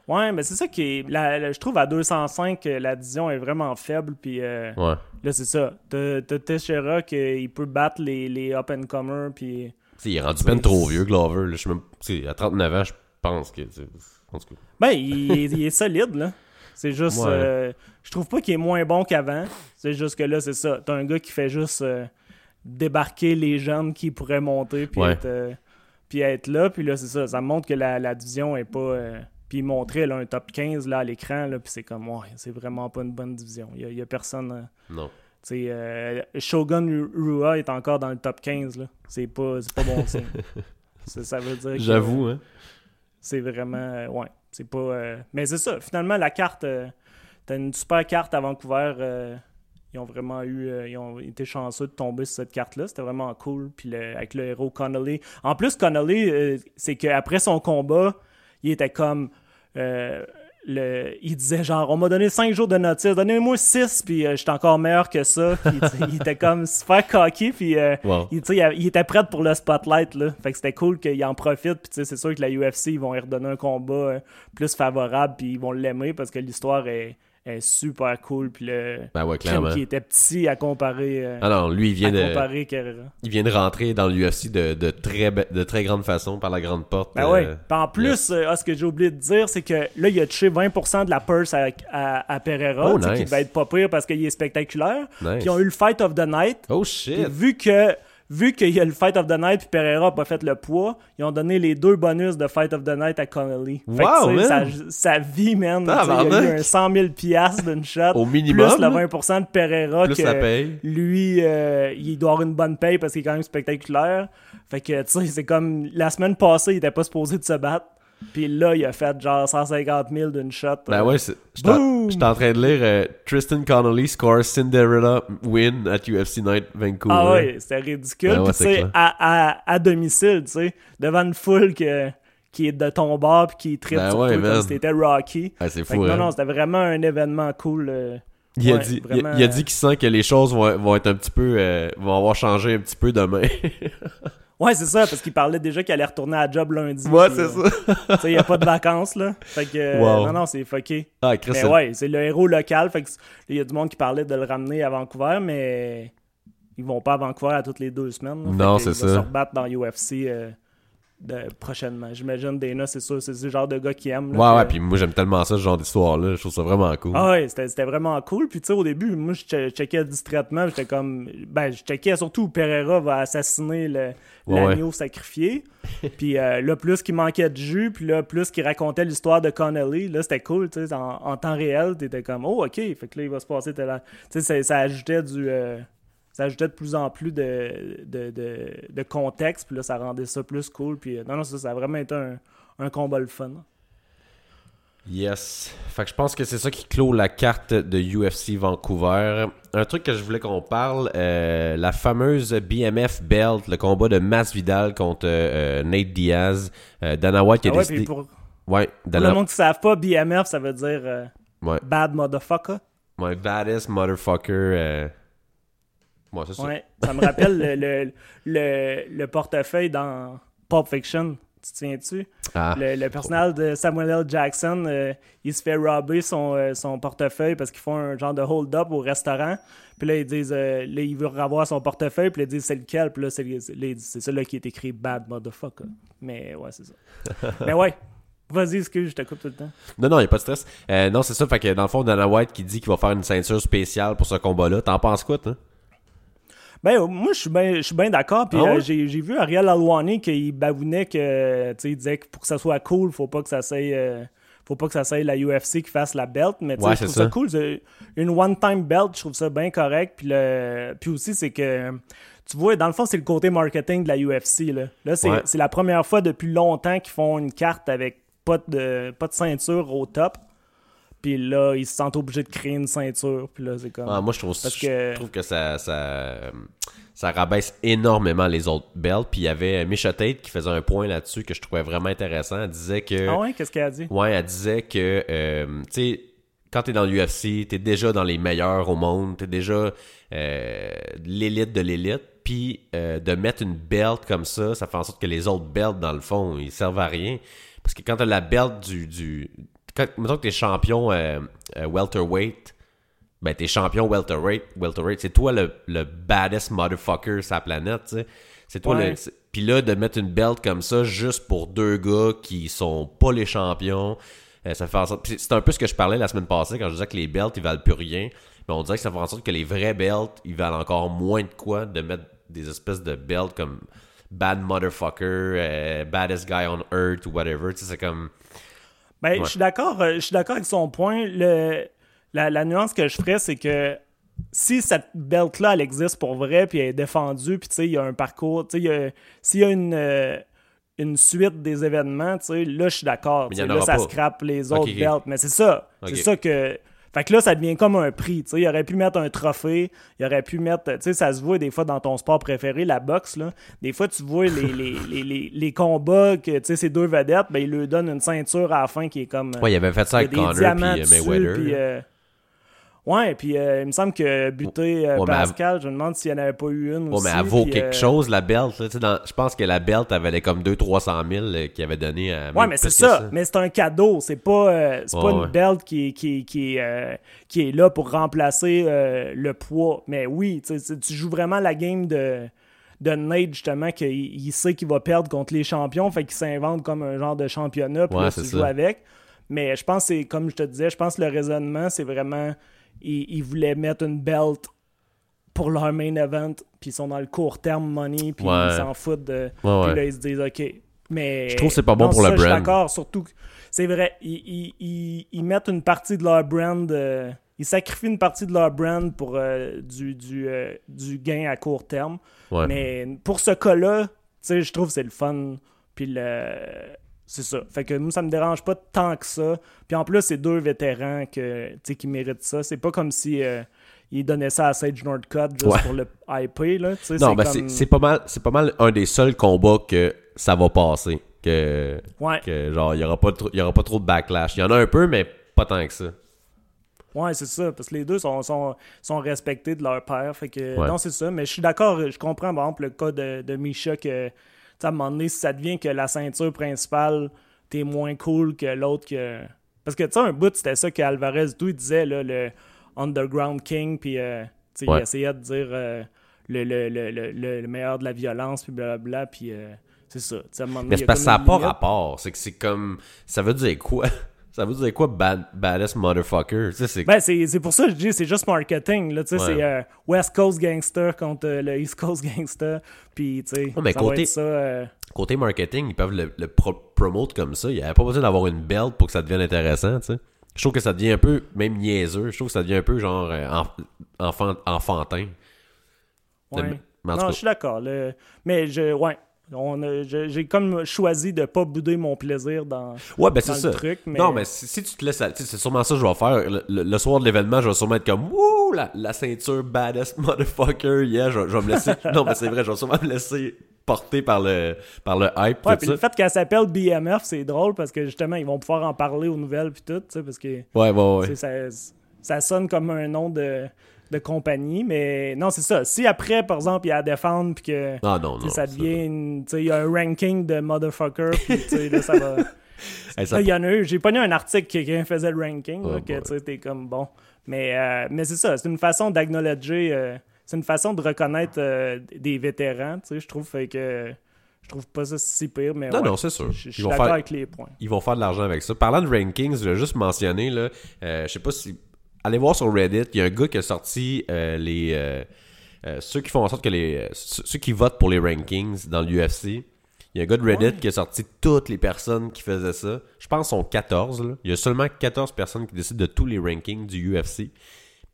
Ouais, mais c'est ça qui est. la- la- je trouve à 205, euh, la division est vraiment faible. Puis Ouais. là, c'est ça. T'as Teixeira qui peut battre les, les up-and-comers. Puis. T'sais, il est rendu peine trop vieux, Glover. Là. Même, à 39 ans, je pense que. t'sais, En tout cas. Ben, il est solide, là. C'est juste. Ouais. euh, je trouve pas qu'il est moins bon qu'avant. C'est juste que là, c'est ça. T'as un gars qui fait juste euh, débarquer les jeunes qui pourraient monter. Puis Ouais. être, euh, puis être là, puis là, c'est ça, ça montre que la, la division est pas... puis il montrait là, un top 15 là, à l'écran, là, puis c'est comme, ouais, c'est vraiment pas une bonne division. Il y a, il y a personne... Non. Shogun Ru- Rua est encore dans le top 15, là. C'est pas, c'est pas bon signe. ça, ça veut dire que J'avoue, hein. c'est vraiment... ouais, c'est pas... euh, Mais c'est ça, finalement, la carte... euh, T'as une super carte à Vancouver. euh, ils ont vraiment eu... ils ont été chanceux de tomber sur cette carte-là. C'était vraiment cool. Puis le- avec le héros Connolly. En plus, Connolly, c'est qu'après son combat, il était comme... le, il disait genre, on m'a donné 5 jours de notice, donnez-moi 6, puis euh, j'étais encore meilleur que ça. Puis, il était comme super cocky, puis euh, Wow. il, était prêt pour le spotlight. Là. Fait que c'était cool qu'il en profite. Puis c'est sûr que la UFC, ils vont lui redonner un combat euh, plus favorable, puis ils vont l'aimer parce que l'histoire est, est super cool. Puis le Ben ouais, crime clairement. qui était petit à comparer, euh, Ah non, lui, il vient de, Carrera. il vient de rentrer dans l'UFC de, de, très, de très grande façon par la grande porte. Ben euh, ouais. Puis en plus, euh, ah, ce que j'ai oublié de dire, c'est que là, il a touché 20% de la purse à, à, à Pereira, Oh, nice. qui devait être pas pire parce qu'il est spectaculaire. Nice. Puis ils ont eu le Fight of the Night. Oh Puis shit! vu que vu qu'il y a le Fight of the Night puis Pereira a pas fait le poids, ils ont donné les deux bonus de Fight of the Night à Connolly. Fait Wow, que, sa, sa vie, man. il y a eu un 100 000 piastres d'une shot. Au minimum, Plus le là. 20% de Pereira Plus que la paye. lui, euh, il doit avoir une bonne paye parce qu'il est quand même spectaculaire. Fait que, tu sais, c'est comme la semaine passée, il était pas supposé de se battre. Puis là, il a fait genre 150 000 d'une shot. Ben euh, ouais, j'étais en train de lire euh, Tristan Connolly score Cinderella win at UFC Night Vancouver. Ah ouais, c'était ridicule. Ben ouais, tu sais, à, à, à domicile, tu sais, devant une foule que, qui est de ton bord puis qui tripe Ben ouais, comme si t'étais Rocky. Ah, c'est fou, que hein? non, non, c'était vraiment un événement cool. euh. Il a dit, il a- vraiment, il a dit qu'il sent que les choses vont, vont être un petit peu, vont avoir changé un petit peu demain. Ouais, c'est ça, parce qu'il parlait déjà qu'il allait retourner à la job lundi. ouais, c'est euh, ça. Tu sais, il n'y a pas de vacances, là. Fait que, euh, Wow. non, non, c'est fucké. Ah, Chris, Mais ouais, c'est le héros local. Fait que il y a du monde qui parlait de le ramener à Vancouver, mais ils vont pas à Vancouver à toutes les deux semaines. là. Non, c'est il va ça. se rebattre dans UFC euh, de- prochainement. J'imagine Dana, c'est sûr, c'est le genre de gars qui aime. là, Ouais, ouais, puis moi j'aime tellement ça, ce genre d'histoire-là. Je trouve ça vraiment cool. Ah ouais, c'était vraiment cool. Puis tu sais, au début, moi, je che- checkais distraitement. J'étais comme. Ben, je checkais surtout où Pereira va assassiner Ouais, l'agneau sacrifié. puis euh, là, plus qu'il manquait de jus, puis là, plus qu'il racontait l'histoire de Connolly, là, c'était cool, tu sais, en, en temps réel, t'étais comme, oh, ok, fait que là, il va se passer, tu sais, ça, ça ajoutait du. euh, ça ajoutait de plus en plus de, de, de, de contexte, puis là, ça rendait ça plus cool. Puis euh, non, non, ça, ça a vraiment été un, un combat le fun. Yes. Fait que je pense que c'est ça qui clôt la carte de UFC Vancouver. Un truc que je voulais qu'on parle, euh, la fameuse BMF Belt, le combat de Masvidal contre euh, Nate Diaz. Euh, Dana White qui a Ah ouais, décidé... pour, Ouais, pour le monde qui ne savent pas, BMF, ça veut dire Ouais, Bad Motherfucker. ouais, baddest motherfucker. Ouais, c'est ça. Ouais, ça me rappelle le, le, le, le portefeuille dans Pulp Fiction. Tu te souviens-tu? Ah, Le, le personnage de Samuel L. Jackson, euh, il se fait robber son, euh, son portefeuille parce qu'ils font un genre de hold-up au restaurant. Puis là, ils disent, euh, là, il veut revoir son portefeuille. Puis là, ils disent, c'est lequel? Puis là, c'est là, ils disent, c'est ça là qui est écrit Bad Motherfucker. Mais ouais, c'est ça. Mais ouais. Vas-y, excuse, je te coupe tout le temps. Non, non, il a pas de stress. Euh, non, c'est ça. Fait que dans le fond, Dana White qui dit qu'il va faire une ceinture spéciale pour ce combat-là. T'en penses quoi, toi? Ben, moi, je suis bien je suis bien d'accord. Puis Ah ouais? euh, j'ai j'ai vu Ariel Alwani qu'il babounait que, tu sais, disait que pour que ça soit cool, faut pas que ça soit. euh, faut pas que ça soit la UFC qui fasse la belt, mais tu sais, Ouais, je trouve ça, ça. cool. Une one-time belt, je trouve ça bien correct. Puis, le... puis aussi, c'est que, tu vois, dans le fond, c'est le côté marketing de la UFC. Là, là c'est Ouais. c'est la première fois depuis longtemps qu'ils font une carte avec pas de, pas de ceinture au top. Puis là, ils se sentent obligés de créer une ceinture. Puis là, c'est comme. Ah, moi, je trouve, Parce je que- trouve que ça, ça, ça rabaisse énormément les autres belts. Puis il y avait Misha Tate qui faisait un point là-dessus que je trouvais vraiment intéressant. Elle disait que. Ah ouais, qu'est-ce qu'elle a dit? Ouais, elle disait que, euh, tu sais, quand t'es dans l'UFC, t'es déjà dans les meilleurs au monde, t'es déjà euh, l'élite de l'élite, puis euh, de mettre une belt comme ça, ça fait en sorte que les autres belts, dans le fond, ils servent à rien. Parce que quand t'as la belt du... du quand, mettons que t'es champion euh, euh, welterweight, ben t'es champion welterweight, welterweight, c'est toi le, le baddest motherfucker sur la planète, tu sais. C'est toi Ouais. le... Puis là, de mettre une belt comme ça juste pour deux gars qui sont pas les champions, euh, ça fait en sorte... C'est un peu ce que je parlais la semaine passée quand je disais que les belts, ils valent plus rien. Mais on dirait que ça fait en sorte que les vrais belts, ils valent encore moins de quoi de mettre des espèces de belts comme... bad motherfucker, euh, baddest guy on earth ou whatever. Tu sais, c'est comme. Ben, Ouais. je suis d'accord, euh, je suis d'accord avec son point. Le, la, la nuance que je ferais, c'est que si cette belt-là, elle existe pour vrai, puis elle est défendue, puis tu sais, il y a un parcours, tu sais, s'il y a une, euh, une suite des événements, tu sais, là, je suis d'accord. Là, ça scrape les autres ok. belts. Mais c'est ça. C'est ça que. Fait que là, ça devient comme un prix. Tu sais, il aurait pu mettre un trophée, il aurait pu mettre. Tu sais, ça se voit des fois dans ton sport préféré, la boxe. Là. Des fois, tu vois les, les, les, les, les combats que tu sais, ces deux vedettes, ben, ils lui donnent une ceinture à la fin qui est comme. euh, Ouais, il avait fait ça il y a avec Connor puis euh, Mayweather. euh, Ouais, puis euh, il me semble que buter euh, Ouais, mais elle- Pascal, je me demande s'il n'y en avait pas eu une Ouais, aussi. mais elle vaut puis, quelque euh, chose, la belt. dans- je pense que la belt, elle valait comme 200-300 000 euh, qu'il avait donné à. Ouais, mais c'est ça. Mais c'est un cadeau. C'est pas, c'est Ouais, pas une belt qui, qui, qui, qui est là pour remplacer le poids. Mais oui, tu joues vraiment la game de, de Nate, justement, qu'il il sait qu'il va perdre contre les champions. Fait qu'il s'invente comme un genre de championnat. Puis Ouais, là, tu joues avec. Mais je pense que c'est, comme je te disais, je pense que le raisonnement, c'est vraiment. Ils il voulaient mettre une belt pour leur main event, puis ils sont dans le court terme money, puis Ouais. ils s'en foutent de. Ouais. Puis là, ils se disent, OK. Mais. Je trouve que c'est pas bon Non, pour le ça, Je suis brand. d'accord, surtout. que- C'est vrai, ils, ils- ils- mettent une partie de leur brand. euh, ils sacrifient une partie de leur brand pour euh, du, du, euh, du gain à court terme. Ouais. Mais pour ce cas-là, tu sais, je trouve que c'est le fun. Puis le. C'est ça. Fait que nous, ça me dérange pas tant que ça. Puis en plus, c'est deux vétérans que, qui méritent ça. C'est pas comme si euh, ils donnaient ça à Sage Northcutt juste Ouais. pour le IP. Là. Non, c'est ben comme- c'est c'est pas mal, c'est pas mal un des seuls combats que ça va passer, que, Ouais. que genre il y aura pas y aura pas trop de backlash. Il y en a un peu, mais pas tant que ça. Ouais, c'est ça, parce que les deux sont, sont, sont respectés de leur père. Fait que, Ouais. non, c'est ça. Mais je suis d'accord, je comprends, par exemple, le cas de, de Misha, que, à un moment donné, si ça devient que la ceinture principale, t'es moins cool que l'autre que. Parce que, tu sais, un bout, c'était ça qu'Alvarez, tout, disait, là, le Underground King, puis, euh, Ouais. il essayait de dire euh, le, le, le, le, le- le meilleur de la violence, puis blablabla, puis euh, c'est ça. Donné, Mais c'est parce que ça n'a pas rapport. C'est que c'est comme. Ça veut dire quoi? Ça veut dire quoi, bad, baddest motherfucker? C'est. Ben, c'est c'est pour ça que je dis, c'est juste marketing. Là, Ouais. c'est euh, West Coast Gangster contre euh, le East Coast Gangster. Puis, tu sais, Ouais, côté- ça. euh, Côté marketing, ils peuvent le, le pro- promote comme ça. Il n'y avait pas besoin d'avoir une belt pour que ça devienne intéressant. Je trouve que ça devient un peu, même niaiseux, je trouve que ça devient un peu genre enf- enfant, enfantin. ouais. Non, je suis d'accord. le- Mais, je, ouais. J'ai comme choisi de pas bouder mon plaisir dans, Ouais, ben dans c'est ça. truc. Mais... Non, mais si, si tu te laisses. C'est sûrement ça que je vais faire. Le, le- le soir de l'événement, je vais sûrement être comme Wouh, la, la ceinture baddest motherfucker. Yeah, je, je vais me laisser. non, mais c'est vrai, je vais sûrement me laisser porter par le, par le hype. Ouais, tout puis ça. le fait qu'elle s'appelle BMF, c'est drôle parce que justement, ils vont pouvoir en parler aux nouvelles puis tout, tu sais, parce que Ouais, ouais, ouais. Ça, ça sonne comme un nom de, de compagnie, mais non, c'est ça. Si après, par exemple, il y a à défendre, puis que Ah non, non. ça devient. une- tu sais, Il y a un ranking de motherfucker, puis tu sais, là, ça va. Hey, ça- Là, il y en a eu. J'ai pas eu un article qui quelqu'un faisait le ranking, là, Oh que boy. tu sais, t'es comme bon. Mais, euh, mais c'est ça, c'est une façon d'acknowledger. euh, c'est une façon de reconnaître euh, des vétérans, tu sais, je trouve. Que. Je trouve pas ça si pire, mais. Non, ouais, non, c'est sûr. Je suis vont d'accord faire- avec les points. ils vont faire de l'argent avec ça. Parlant de rankings, je vais juste mentionner, là, euh, je sais pas si. Allez voir sur Reddit, il y a un gars qui a sorti euh, les. euh, euh, ceux qui font en sorte que les. ceux qui votent pour les rankings dans l'UFC. Il y a un gars de Reddit Ouais. qui a sorti toutes les personnes qui faisaient ça. Je pense qu'ils sont 14. Là. Il y a seulement 14 personnes qui décident de tous les rankings du UFC.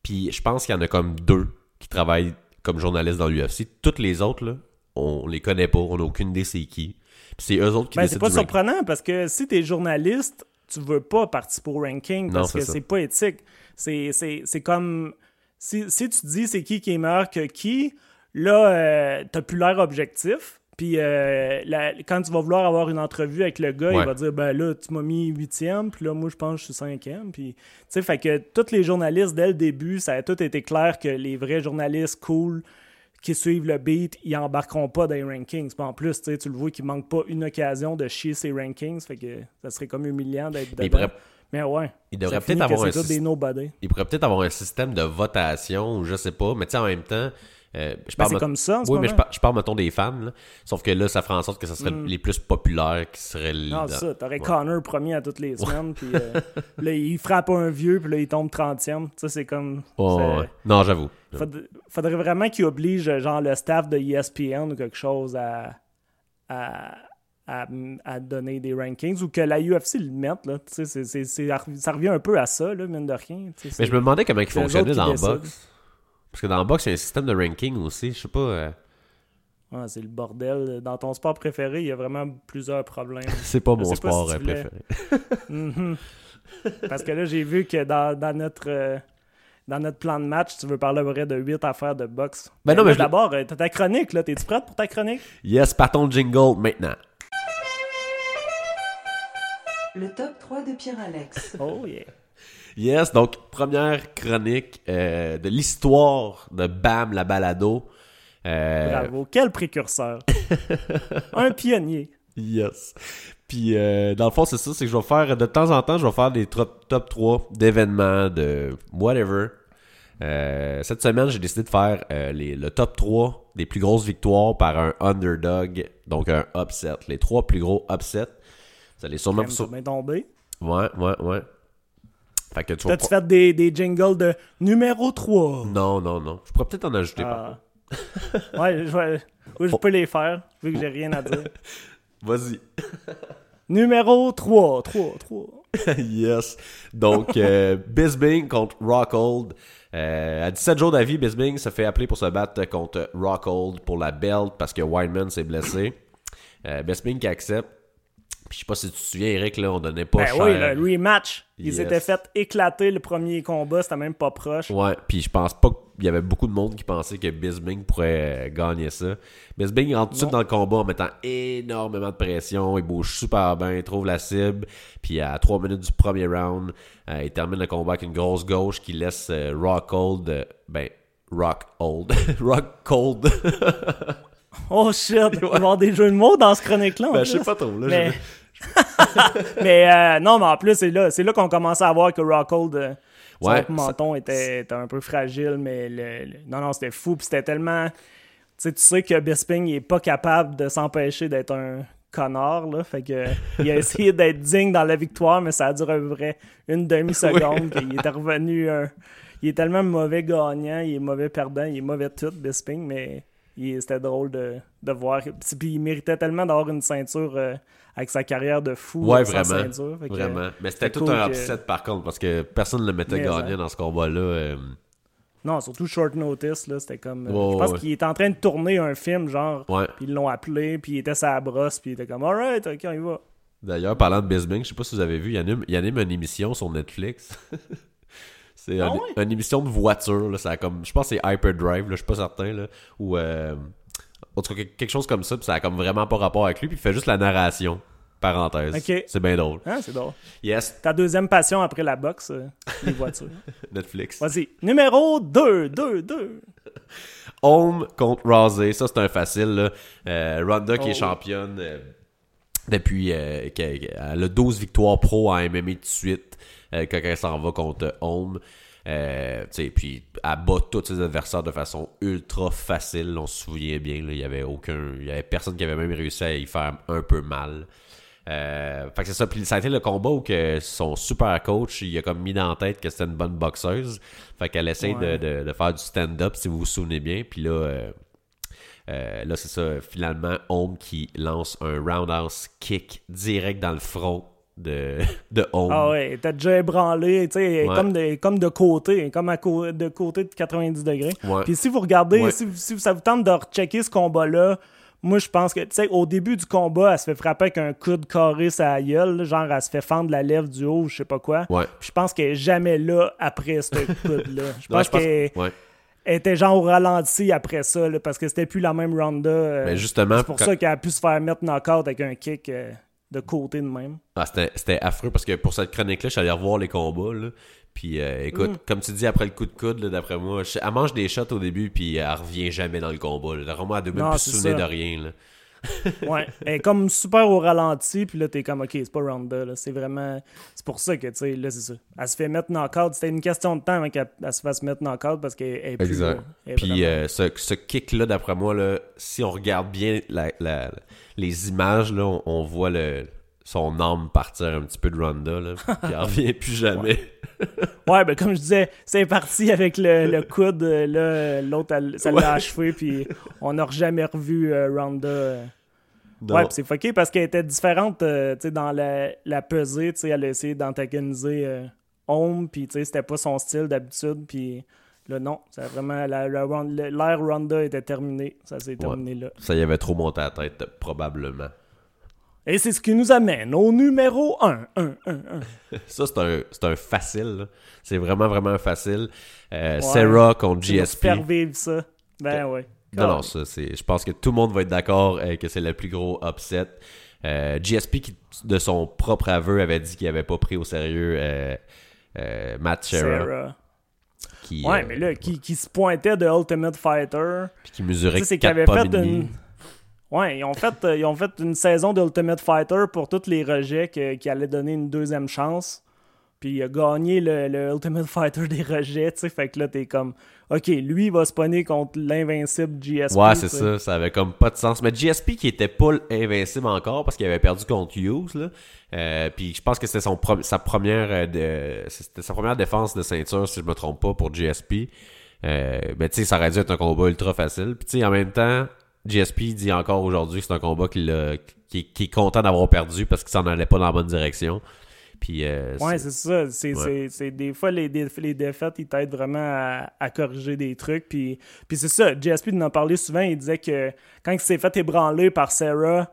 Puis je pense qu'il y en a comme deux qui travaillent comme journalistes dans l'UFC. Toutes les autres, là, on les connaît pas. On n'a aucune idée c'est qui. Puis c'est eux autres qui Ben, c'est décident pas du ranking. surprenant parce que si t'es journaliste, tu veux pas participer au ranking Non, parce c'est que c'est pas éthique. C'est, c'est, c'est comme. Si, si tu dis c'est qui qui est meilleur que qui, là, euh, t'as plus l'air objectif. Puis euh, la- quand tu vas vouloir avoir une entrevue avec le gars, Ouais. il va dire Ben là, tu m'as mis huitième, puis là, moi, je pense que je suis cinquième. Puis, tu sais, fait que tous les journalistes, dès le début, ça a tout été clair que les vrais journalistes cool qui suivent le beat, ils embarqueront pas dans les rankings. Puis en plus, tu le vois qu'il manque pas une occasion de chier ses rankings, fait que ça serait comme humiliant d'être Mais ouais. il devrait peut-être avoir un système- il pourrait peut-être avoir un système de votation ou je sais pas, mais tu sais, en même temps, euh, je Ben, parle c'est me- comme ça en ce Oui, mais je parle, je parle, mettons, des fans, là. Sauf que là, ça ferait en sorte que ça serait les plus populaires qui seraient Mm. Non, dans- c'est ça. T'aurais Ouais. Connor premier à toutes les semaines, puis euh, là, il frappe un vieux, puis là, il tombe 30e. Ça, c'est comme. Ouais. Non, j'avoue. Faudrait, faudrait vraiment qu'il oblige, genre, le staff de ESPN ou quelque chose à, à, à, à donner des rankings ou que la UFC le mette. Là. C'est- c'est- c'est- ça revient un peu à ça, là, mine de rien. Mais je me demandais comment il fonctionnait dans le box. Parce que dans le box, il y a un système de ranking aussi. Je sais pas. euh, c'est le bordel. Dans ton sport préféré, il y a vraiment plusieurs problèmes. C'est pas mon pas sport si euh, préféré. Mhm. Parce que là, j'ai vu que dans, dans notre. euh, dans notre plan de match, tu veux parler à peu près de 8 affaires de boxe. Ben non, là, mais je- d'abord, euh, t'as ta chronique, là. T'es-tu prête pour ta chronique? Yes, partons le jingle maintenant. Le top 3 de Pierre-Alex. Oh yeah. Yes, donc première chronique euh, de l'histoire de Bam la balado. Euh, Bravo. Quel précurseur. Un pionnier. Yes. Puis euh, dans le fond, c'est ça, c'est que je vais faire de temps en temps, je vais faire des top, top 3 d'événements, de whatever. Euh, cette semaine, j'ai décidé de faire euh, les, le top 3 des plus grosses victoires par un underdog, donc un upset. Les trois plus gros upsets. Allez sûrement... Bien tombé. Ouais, ouais, ouais. Fait que tu T'as-tu pas- fait des, des jingles de numéro 3? Non, non, non. Je pourrais peut-être en ajouter par. Ah. ouais, je, vais- oui, je peux les faire, vu que j'ai rien à dire. Vas-y. Numéro 3, 3, 3. yes. Donc, euh, Bisbing contre Rockhold. Euh, à 17 jours d'avis, Bisbing se fait appeler pour se battre contre Rockhold pour la belt parce que Wildman s'est blessé. Euh, Bisbing qui accepte. Puis je sais pas si tu te souviens, Eric, là, on donnait pas Ben cher. oui, le rematch. Ils Yes. s'étaient fait éclater le premier combat, c'était même pas proche. Ouais, puis je pense pas qu'il y avait beaucoup de monde qui pensait que Bisbing pourrait gagner ça. Bisbing rentre tout de suite dans le combat en mettant énormément de pression, il bouge super bien, il trouve la cible, puis à 3 minutes du premier round, euh, il termine le combat avec une grosse gauche qui laisse euh, Rock Hold, euh, ben, Rock Hold, Rock Cold. Oh shit, il va y avoir des jeux de mots dans ce chronique-là. en ben, je sais pas trop, là. Mais, euh, non, mais en plus, c'est là, là qu'on commençait à voir que Rockhold, euh, son Ouais, menton était, était un peu fragile, mais le, le- non, non, c'était fou. Puis c'était tellement. Tu sais, tu sais que Bisping, il est pas capable de s'empêcher d'être un connard, là. Fait que il a essayé d'être digne dans la victoire, mais ça a duré près une demi-seconde. puis il était revenu. un- il est tellement mauvais gagnant, il est mauvais perdant, il est mauvais tout, Bisping, mais c'était drôle de, de voir. Puis il méritait tellement d'avoir une ceinture euh, avec sa carrière de fou. Ouais, vraiment. ceinture. Fait que- Vraiment. Mais c'était tout cool un que- upset par contre, parce que personne ne le mettait gagnant dans ce combat-là. euh, Non, surtout short notice, là, c'était comme... euh, je pense ouais. qu'il était en train de tourner un film, genre, Ouais. puis ils l'ont appelé, puis il était sa brosse, puis il était comme « Alright, ok, on y va. D'ailleurs, parlant de Bisbing, je sais pas si vous avez vu, il anime, il anime une émission sur Netflix. c'est Ah un- ouais? une émission de voiture, là, ça a comme, je pense que c'est Hyperdrive, là, je suis pas certain, là, ou euh, en tout cas quelque chose comme ça, puis ça a comme vraiment pas rapport avec lui, puis il fait juste la narration, parenthèse. C'est bien drôle. Hein, c'est drôle. Yes, Ta deuxième passion après la boxe, euh, les voitures. Netflix. Vas-y, numéro 2, 2, 2. Home contre Rousey, ça c'est un facile. Là. Euh, Ronda qui Oh. est championne euh, depuis elle a 12 victoires pro en MMA de suite euh, quand elle s'en va contre Home. Euh, puis elle bat tous ses adversaires de façon ultra facile. On se souvient bien, il y avait aucun, il y avait personne qui avait même réussi à y faire un peu mal. Euh, fait que c'est ça. Puis ça a été le combat où que son super coach, il a comme mis dans la tête que c'était une bonne boxeuse. Fait qu'elle essaye Ouais. de, de- de faire du stand-up, si vous vous souvenez bien. Puis là, euh, euh, là c'est ça. Finalement, Home qui lance un roundhouse kick direct dans le front de, de Home. Ah ouais, était déjà ébranlé, tu sais, Ouais. comme, de, comme de côté, comme à co- de côté de 90 degrés. Ouais. Puis si vous regardez, Ouais. si, si ça vous tente de rechecker ce combat-là, moi je pense que, tu sais, au début du combat, elle se fait frapper avec un coude carré sa gueule, là, genre elle se fait fendre la lèvre du haut, je sais pas quoi. Puis je pense qu'elle est jamais là après ce coude-là. Je pense qu'elle était genre au ralenti après ça, là, parce que c'était plus la même ronda. euh, Mais justement, c'est pour quand- ça qu'elle a pu se faire mettre knock-out avec un kick euh, de côté de même. Ah, c'était, c'était affreux parce que pour cette chronique-là, je suis allé revoir les combats. Là. Puis euh, écoute, Mm. comme tu dis, après le coup de coude, d'après moi, je- elle mange des shots au début, puis elle revient jamais dans le combat. Là. Moi, elle Non, plus se souvenir de rien. Là. Ouais, elle est comme super au ralenti, puis là, t'es comme, ok, c'est pas Ronda, là. C'est vraiment. C'est pour ça que, tu sais, là, c'est ça. Elle se fait mettre knock-out. C'était une question de temps avant qu'elle elle se fasse mettre knock-out parce qu'elle est plus. Exact. là. Puis vraiment- euh, ce, ce kick-là, d'après moi, là, si on regarde bien la- la- les images, là, on, on voit le, son âme partir un petit peu de Ronda. Là, puis elle revient plus jamais. Ouais, ben, comme je disais, c'est parti avec le, le coude, euh, là, l'autre, ça l'a Ouais. achevé, puis on n'a jamais revu euh, Ronda euh, Non. Ouais, c'est fucké parce qu'elle était différente euh, tu sais, dans la, la pesée. tu sais, Elle a essayé d'antagoniser euh, Home, puis tu sais, c'était pas son style d'habitude. Puis là, non, c'est vraiment. la- la Ron- L'ère Ronda était terminée. Ça s'est terminé là. Ça y avait trop monté à la tête, probablement. Et c'est ce qui nous amène au numéro 1. 1, 1, 1. Ça, c'est un, c'est un facile. C'est vraiment, vraiment un facile. Euh, Sarah contre GSP. Faire vivre ça. Ben ouais. Non, non, ça, c'est. Je pense que tout le monde va être d'accord euh, que c'est le plus gros upset. Euh, GSP, qui, de son propre aveu, avait dit qu'il avait pas pris au sérieux Matt Serra. Sarah. Qui, Ouais, mais là, qui, qui se pointait de Ultimate Fighter. puis qui mesurait Tu sais, c'est 4 qu'ils avaient pommes fait et demi. une. Ouais, ils ont fait, euh, ils ont fait une saison d'Ultimate Fighter pour tous les rejets que- qui allaient donner une deuxième chance. Puis il a gagné le, le Ultimate Fighter des rejets, tu sais. Fait que là, t'es comme, OK, lui, il va se pogner contre l'invincible GSP. Ouais, c'est ça. Ça avait comme pas de sens. Mais GSP qui était pas invincible encore parce qu'il avait perdu contre Hughes. Là. Euh, puis je pense que c'était son sa première euh, c'était sa première défense de ceinture, si je me trompe pas, pour GSP. Euh, mais tu sais, ça aurait dû être un combat ultra facile. Puis tu sais, en même temps, GSP dit encore aujourd'hui que c'est un combat qui, qui est content d'avoir perdu parce qu'il s'en allait pas dans la bonne direction. Puis euh, Ouais, c'est- ça. C'est, Ouais. c'est- des fois, les, les défaites, ils t'aident vraiment à, à corriger des trucs. Puis, puis c'est ça. GSP en a parlé souvent. Il disait que quand il s'est fait ébranler par Sarah,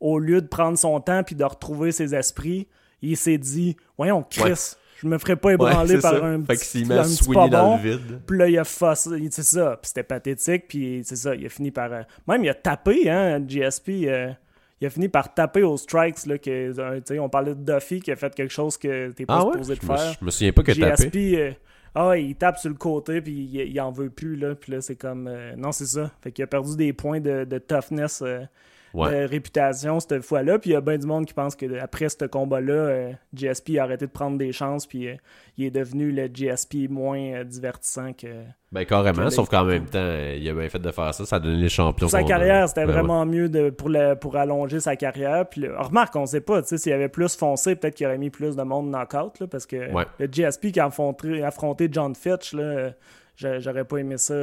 au lieu de prendre son temps puis de retrouver ses esprits, il s'est dit Voyons, Chris, Ouais. Je me ferais pas Ouais, ébranler c'est par ça. un Fait petit, un petit pas dans bon. le vide. Puis là, il a fossé. C'est ça. Puis c'était pathétique. Puis c'est ça. Il a fini par. euh, Même, il a tapé, hein, GSP. euh, il a fini par taper aux strikes. Là, que, euh, on parlait de Duffy qui a fait quelque chose que t'es pas Ah ouais? supposé de faire. je me souviens pas que tapé. GSP, euh, ah ouais, il tape sur le côté, puis il, il en veut plus, là. Puis là, c'est comme... euh, non, c'est ça. Fait qu'il a perdu des points de, de toughness, euh, Ouais. réputation cette fois-là. Puis il y a bien du monde qui pense qu'après ce combat-là, euh, GSP a arrêté de prendre des chances, puis euh, il est devenu le GSP moins euh, divertissant que... Ben carrément, sauf qu'en même temps, il a bien fait de faire ça, ça a donné les champions. Pour sa carrière, c'était Ben ouais. vraiment mieux de, pour, le, pour allonger sa carrière. Puis le- remarque, on sait pas, tu sais, s'il avait plus foncé, peut-être qu'il aurait mis plus de monde knockout, là, parce que Ouais. le GSP qui a affronté, affronté John Fitch, là, j'aurais pas aimé ça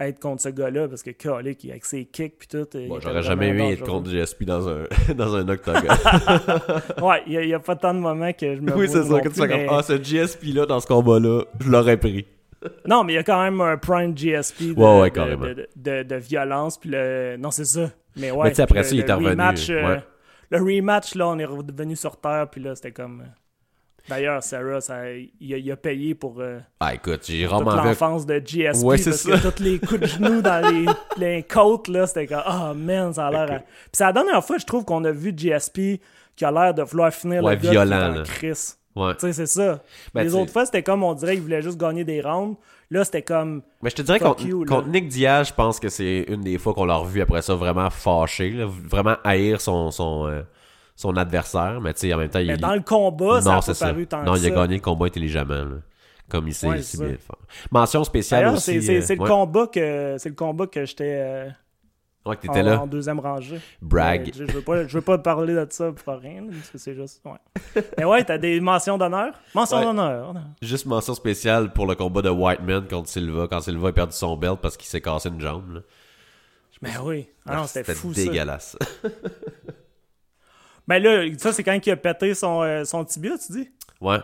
être contre ce gars-là, parce que Colic, avec ses kicks puis tout. euh, Bon, j'aurais jamais aimé être contre GSP dans un, dans un octogone. Ouais, il y, a- pas tant de moments que je me oui, c'est ça. Que tu fais comme, ah, ce GSP-là, dans ce combat-là, je l'aurais pris. Non, mais il y a quand même un prime GSP de, Ouais, ouais, de- carrément. de, de- de violence. Puis le... Non, c'est ça. Mais ouais. Mais après puis ça, le- il est le revenu, rematch, euh, ouais. Le rematch, là, on est revenu sur Terre. Puis là, c'était comme. D'ailleurs, Sarah, ça, il, a, il a payé pour euh, Ah, écoute, j'ai toute l'enfance de GSP. Ouais, c'est parce ça. que tous les coups de genoux dans les, les côtes, là, c'était comme. Ah, man, ça a l'air. à- Puis c'est la dernière fois, je trouve qu'on a vu GSP qui a l'air de vouloir finir Ouais, le gars violent, crise. Ouais. Tu sais, c'est ça. Ben, les autres fois, c'était comme, on dirait, qu'il voulait juste gagner des rounds. Là, c'était comme. Mais je te dirais contre, you, là. contre Nick Diaz, je pense que c'est une des fois qu'on l'a revu après ça vraiment fâché, là, vraiment haïr son, son, euh, son adversaire. Mais tu sais, en même temps, il Mais dans le combat, ça a c'est pas paru tant Non, que il a ça. gagné le combat intelligemment, là. comme il sait Ouais, si c'est bien ça. le faire. Mention spéciale D'ailleurs, aussi. c'est c'est- euh, c'est le ouais. combat que c'est le combat que j'étais euh, Ouais, que en, t'étais là. en deuxième rangée. Brag. Je, je veux pas, je veux pas parler de ça pour rien, là, parce que c'est juste. Ouais. Mais ouais, t'as des mentions d'honneur? Mention Ouais. d'honneur. Juste mention spéciale pour le combat de Whiteman contre Silva, quand Silva a perdu son belt parce qu'il s'est cassé une jambe. là. Mais oui. Ah non, c'était fou ça. dégueulasse. Mais là, ça c'est quand il a pété son, euh, son tibia, tu dis? ouais.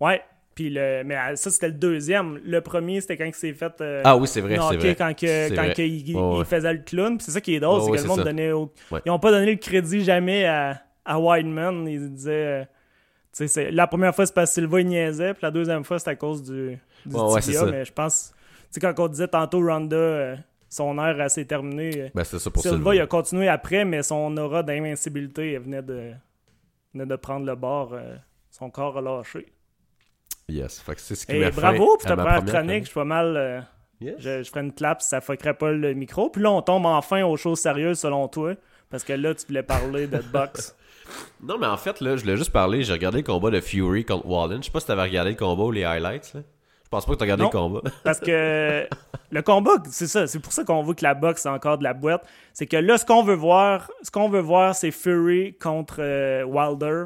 Ouais. Puis le, mais euh, ça c'était le deuxième. Le premier c'était quand il s'est fait. euh, Ah oui, c'est vrai, c'est vrai. quand, que, quand vrai. que il, Ouais, il ouais. faisait le clown. C'est ça qui est drôle, c'est que le monde donnait au- Ouais. Ils ont pas donné le crédit jamais à, à Wideman. Ils disaient. euh, la première fois c'est parce que Silva il niaisait, puis la deuxième fois c'est à cause du, du tibia. mais je pense. Tu sais, quand on disait tantôt Ronda, son air assez terminé. Ben, c'est ça pour Silva, Silva. il a continué après, mais son aura d'invincibilité elle venait de, venait de prendre le bord. euh, son corps a lâché. Yes. Fait que c'est ce qui Et bravo pour ta première chronique. Je suis pas mal. euh, Yes. je, je ferais une clap si ça fuckerait pas le micro. Puis là, on tombe enfin aux choses sérieuses selon toi. Parce que là, tu voulais parler de boxe. Non, mais en fait, là, je voulais juste parler. J'ai regardé le combat de Fury contre Wallen. Je sais pas si t'avais regardé le combat ou les highlights. Là. Je pense pas que t'as regardé Non. le combat. Parce que le combat, c'est ça. C'est pour ça qu'on voit que la boxe, c'est encore de la boîte. C'est que là, ce qu'on veut voir, ce qu'on veut voir, c'est Fury contre euh, Wilder.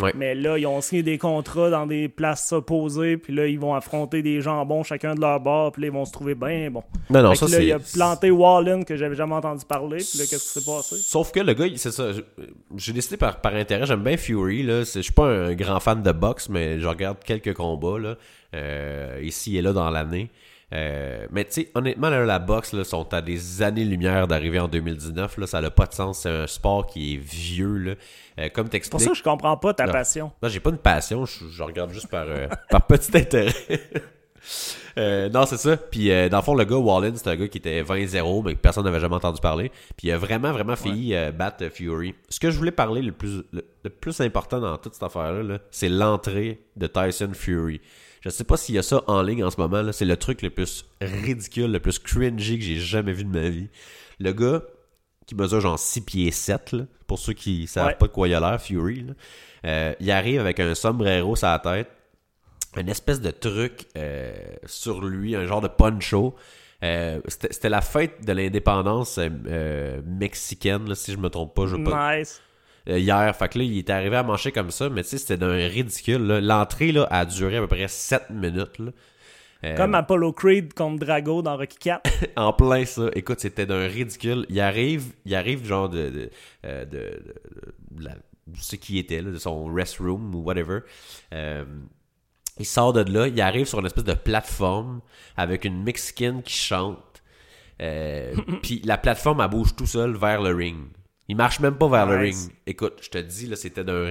Ouais. Mais là, ils ont signé des contrats dans des places opposées, puis là, ils vont affronter des jambons chacun de leur bord, puis là, ils vont se trouver bien bon. Non, non, Fait ça que là, c'est. il a planté Wallen que j'avais jamais entendu parler, puis là, qu'est-ce qui s'est passé? Sauf que le gars, c'est ça. J'ai décidé par, par intérêt, j'aime bien Fury. Là. Je suis pas un grand fan de boxe, mais je regarde quelques combats là, ici et là dans l'année. Euh, mais tu sais, honnêtement, là, la boxe là, sont à des années-lumière d'arriver en 2019. Là, ça n'a pas de sens. C'est un sport qui est vieux. Là. Euh, comme C'est pour t'expliques. ça que je comprends pas ta Non. passion. Moi, j'ai pas une passion, je, je regarde juste par, euh, par petit intérêt. Euh, non, c'est ça. Puis, euh, dans le fond, le gars, Wallen, c'est un gars qui était 20-0, mais que personne n'avait jamais entendu parler. Puis, il a vraiment, vraiment failli euh, battre euh, Fury. Ce que je voulais parler le plus, le, le plus important dans toute cette affaire-là, là, c'est l'entrée de Tyson Fury. Je sais pas s'il y a ça en ligne en ce moment. là. C'est le truc le plus ridicule, le plus cringy que j'ai jamais vu de ma vie. Le gars qui mesure genre 6 pieds 7, là, pour ceux qui savent Ouais. pas de quoi il a l'air, Fury, là. Euh, il arrive avec un sombrero sur la tête, une espèce de truc euh, sur lui, un genre de poncho. Euh, C'était c'était la fête de l'indépendance euh, euh, mexicaine, là, si je me trompe pas. Je veux pas Nice. Euh, hier. Fait que là, il est arrivé à marcher comme ça, mais tu sais, c'était d'un ridicule. L'entrée là, a duré à peu près 7 minutes. là. Euh, Comme Apollo Creed contre Drago dans Rocky 4. en plein ça. Écoute, c'était d'un ridicule. Il arrive, il arrive genre de, de, euh, de, de- de la- ce qui était, là, de son restroom ou whatever. Euh, il sort de là, il arrive sur une espèce de plateforme avec une Mexicaine qui chante. Euh, Puis la plateforme, elle bouge tout seul vers le ring. Il marche même pas vers le ring. Écoute, je te dis, là, c'était d'un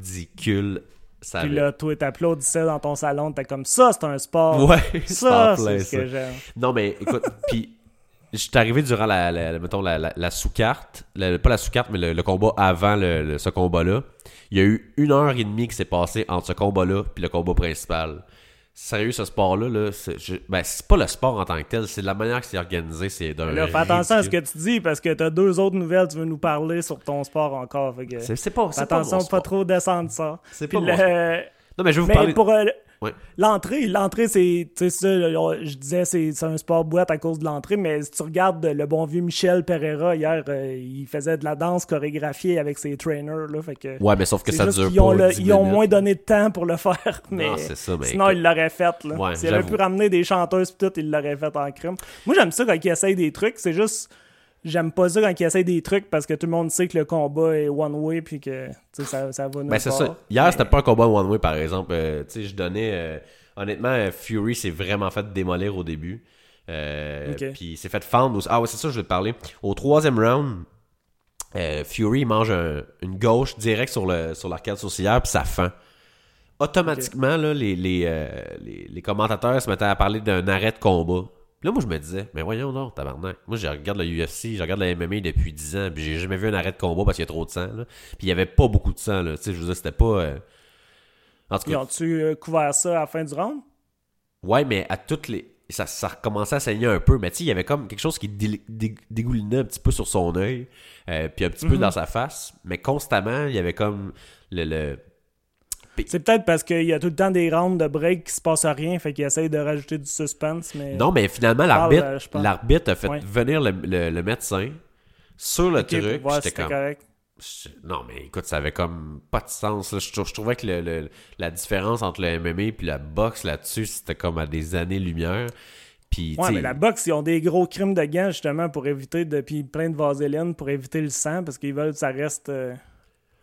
ridicule. Ça Puis là, toi, t'applaudissais dans ton salon, t'es comme ça, c'est un sport. Ouais, Ça, c'est ce que j'aime. Non, mais écoute, puis je suis arrivé durant la, la- la- mettons, la, sous-carte, pas la sous-carte, mais le, le combat avant le, le- ce combat-là. Il y a eu une heure et demie qui s'est passée entre ce combat-là puis le combat principal. Sérieux, ce sport-là, là, c'est je- ben, c'est pas le sport en tant que tel, c'est la manière que c'est organisé, c'est d'un. Là, fais attention à ce que tu dis parce que t'as deux autres nouvelles, tu veux nous parler sur ton sport encore. C'est pas, fais c'est pas attention mon pas sport. trop descendre ça. C'est pas mon le- Non, mais je vais vous Mais parler. pour euh, Ouais. l'entrée, l'entrée, c'est, tu sais, ça, je disais, c'est, c'est un sport boîte à cause de l'entrée, mais si tu regardes le bon vieux Michel Pereira, hier, euh, il faisait de la danse chorégraphiée avec ses trainers, là, fait que... Ouais, mais sauf que ça dure qu'ils ont, pas. le- 10 ils ont moins donné de temps pour le faire, mais Non, ça, mais sinon écoute. ils l'auraient fait. Là. Ouais, S'il avait pu ramener des chanteuses pis tout, il l'aurait fait en crime. Moi j'aime ça quand ils essayent des trucs, c'est juste j'aime pas ça quand ils essayent des trucs parce que tout le monde sait que le combat est one way puis que ça, ça va Ben c'est ça. Hier, Mais- c'était pas un combat one way, par exemple. Euh, tu sais, je donnais. euh, honnêtement, euh, Fury s'est vraiment fait démolir au début. Euh. Puis il s'est fait fendre. Ah ouais, c'est ça, je vais te parler. Au troisième round, Fury mange un- une gauche direct sur le sur l'arcade sourcilière, puis ça fend. Automatiquement, là, les, les, les, les commentateurs se mettaient à parler d'un arrêt de combat. Là, moi, je me disais, mais voyons donc, tabarnak. Moi, je regarde le UFC, je regarde la MMA depuis 10 ans, puis j'ai jamais vu un arrêt de combat parce qu'il y a trop de sang. Là. Puis il y avait pas beaucoup de sang, là. Tu sais, je veux dire, c'était pas. euh, En tout Ils cas, ont-tu euh, couvert ça à la fin du round? ouais, mais à toutes les. Ça, ça recommençait à saigner un peu, mais tu sais, il y avait comme quelque chose qui dé- dé- dégoulinait un petit peu sur son œil, euh, puis un petit peu dans sa face, mais constamment, il y avait comme le. le... C'est peut-être parce qu'il y a tout le temps des rounds de break qui se passe rien, fait qu'ils essayent de rajouter du suspense, mais... Non, mais finalement, l'arbitre euh, l'arbitre a fait Ouais. venir le, le- le médecin sur le truc, c'était comme. correct. Non, mais écoute, ça avait comme pas de sens. là. Je, je trouvais que le- le- la différence entre le MMA et la boxe là-dessus, c'était comme à des années-lumière. Puis, Ouais, mais la boxe, ils ont des gros crimes de gants, justement, pour éviter de... Puis plein de vaseline pour éviter le sang, parce qu'ils veulent que ça reste euh,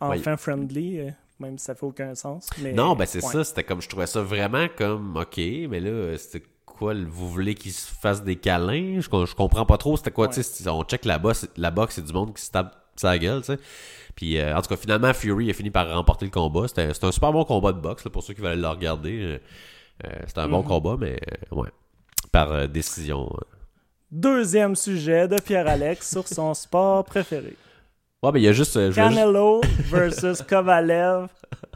enfant-friendly, euh, même si ça fait aucun sens. Mais, non, ben c'est ouais. ça. C'était comme, je trouvais ça vraiment comme, ok, mais là, c'était quoi, vous voulez qu'ils se fassent des câlins? Je, je comprends pas trop. C'était quoi, tu sais, on check la boxe, la boxe, c'est du monde qui se tape sa gueule, tu sais. Puis, euh, en tout cas, finalement, Fury a fini par remporter le combat. C'était un super bon combat de boxe, là, pour ceux qui veulent le regarder. Euh, euh, C'était un bon Mhm. combat, mais euh, ouais, par décision. Deuxième sujet de Pierre-Alex sur son sport préféré. Ouais, mais il y a juste. euh, juste- Canelo versus Kovalev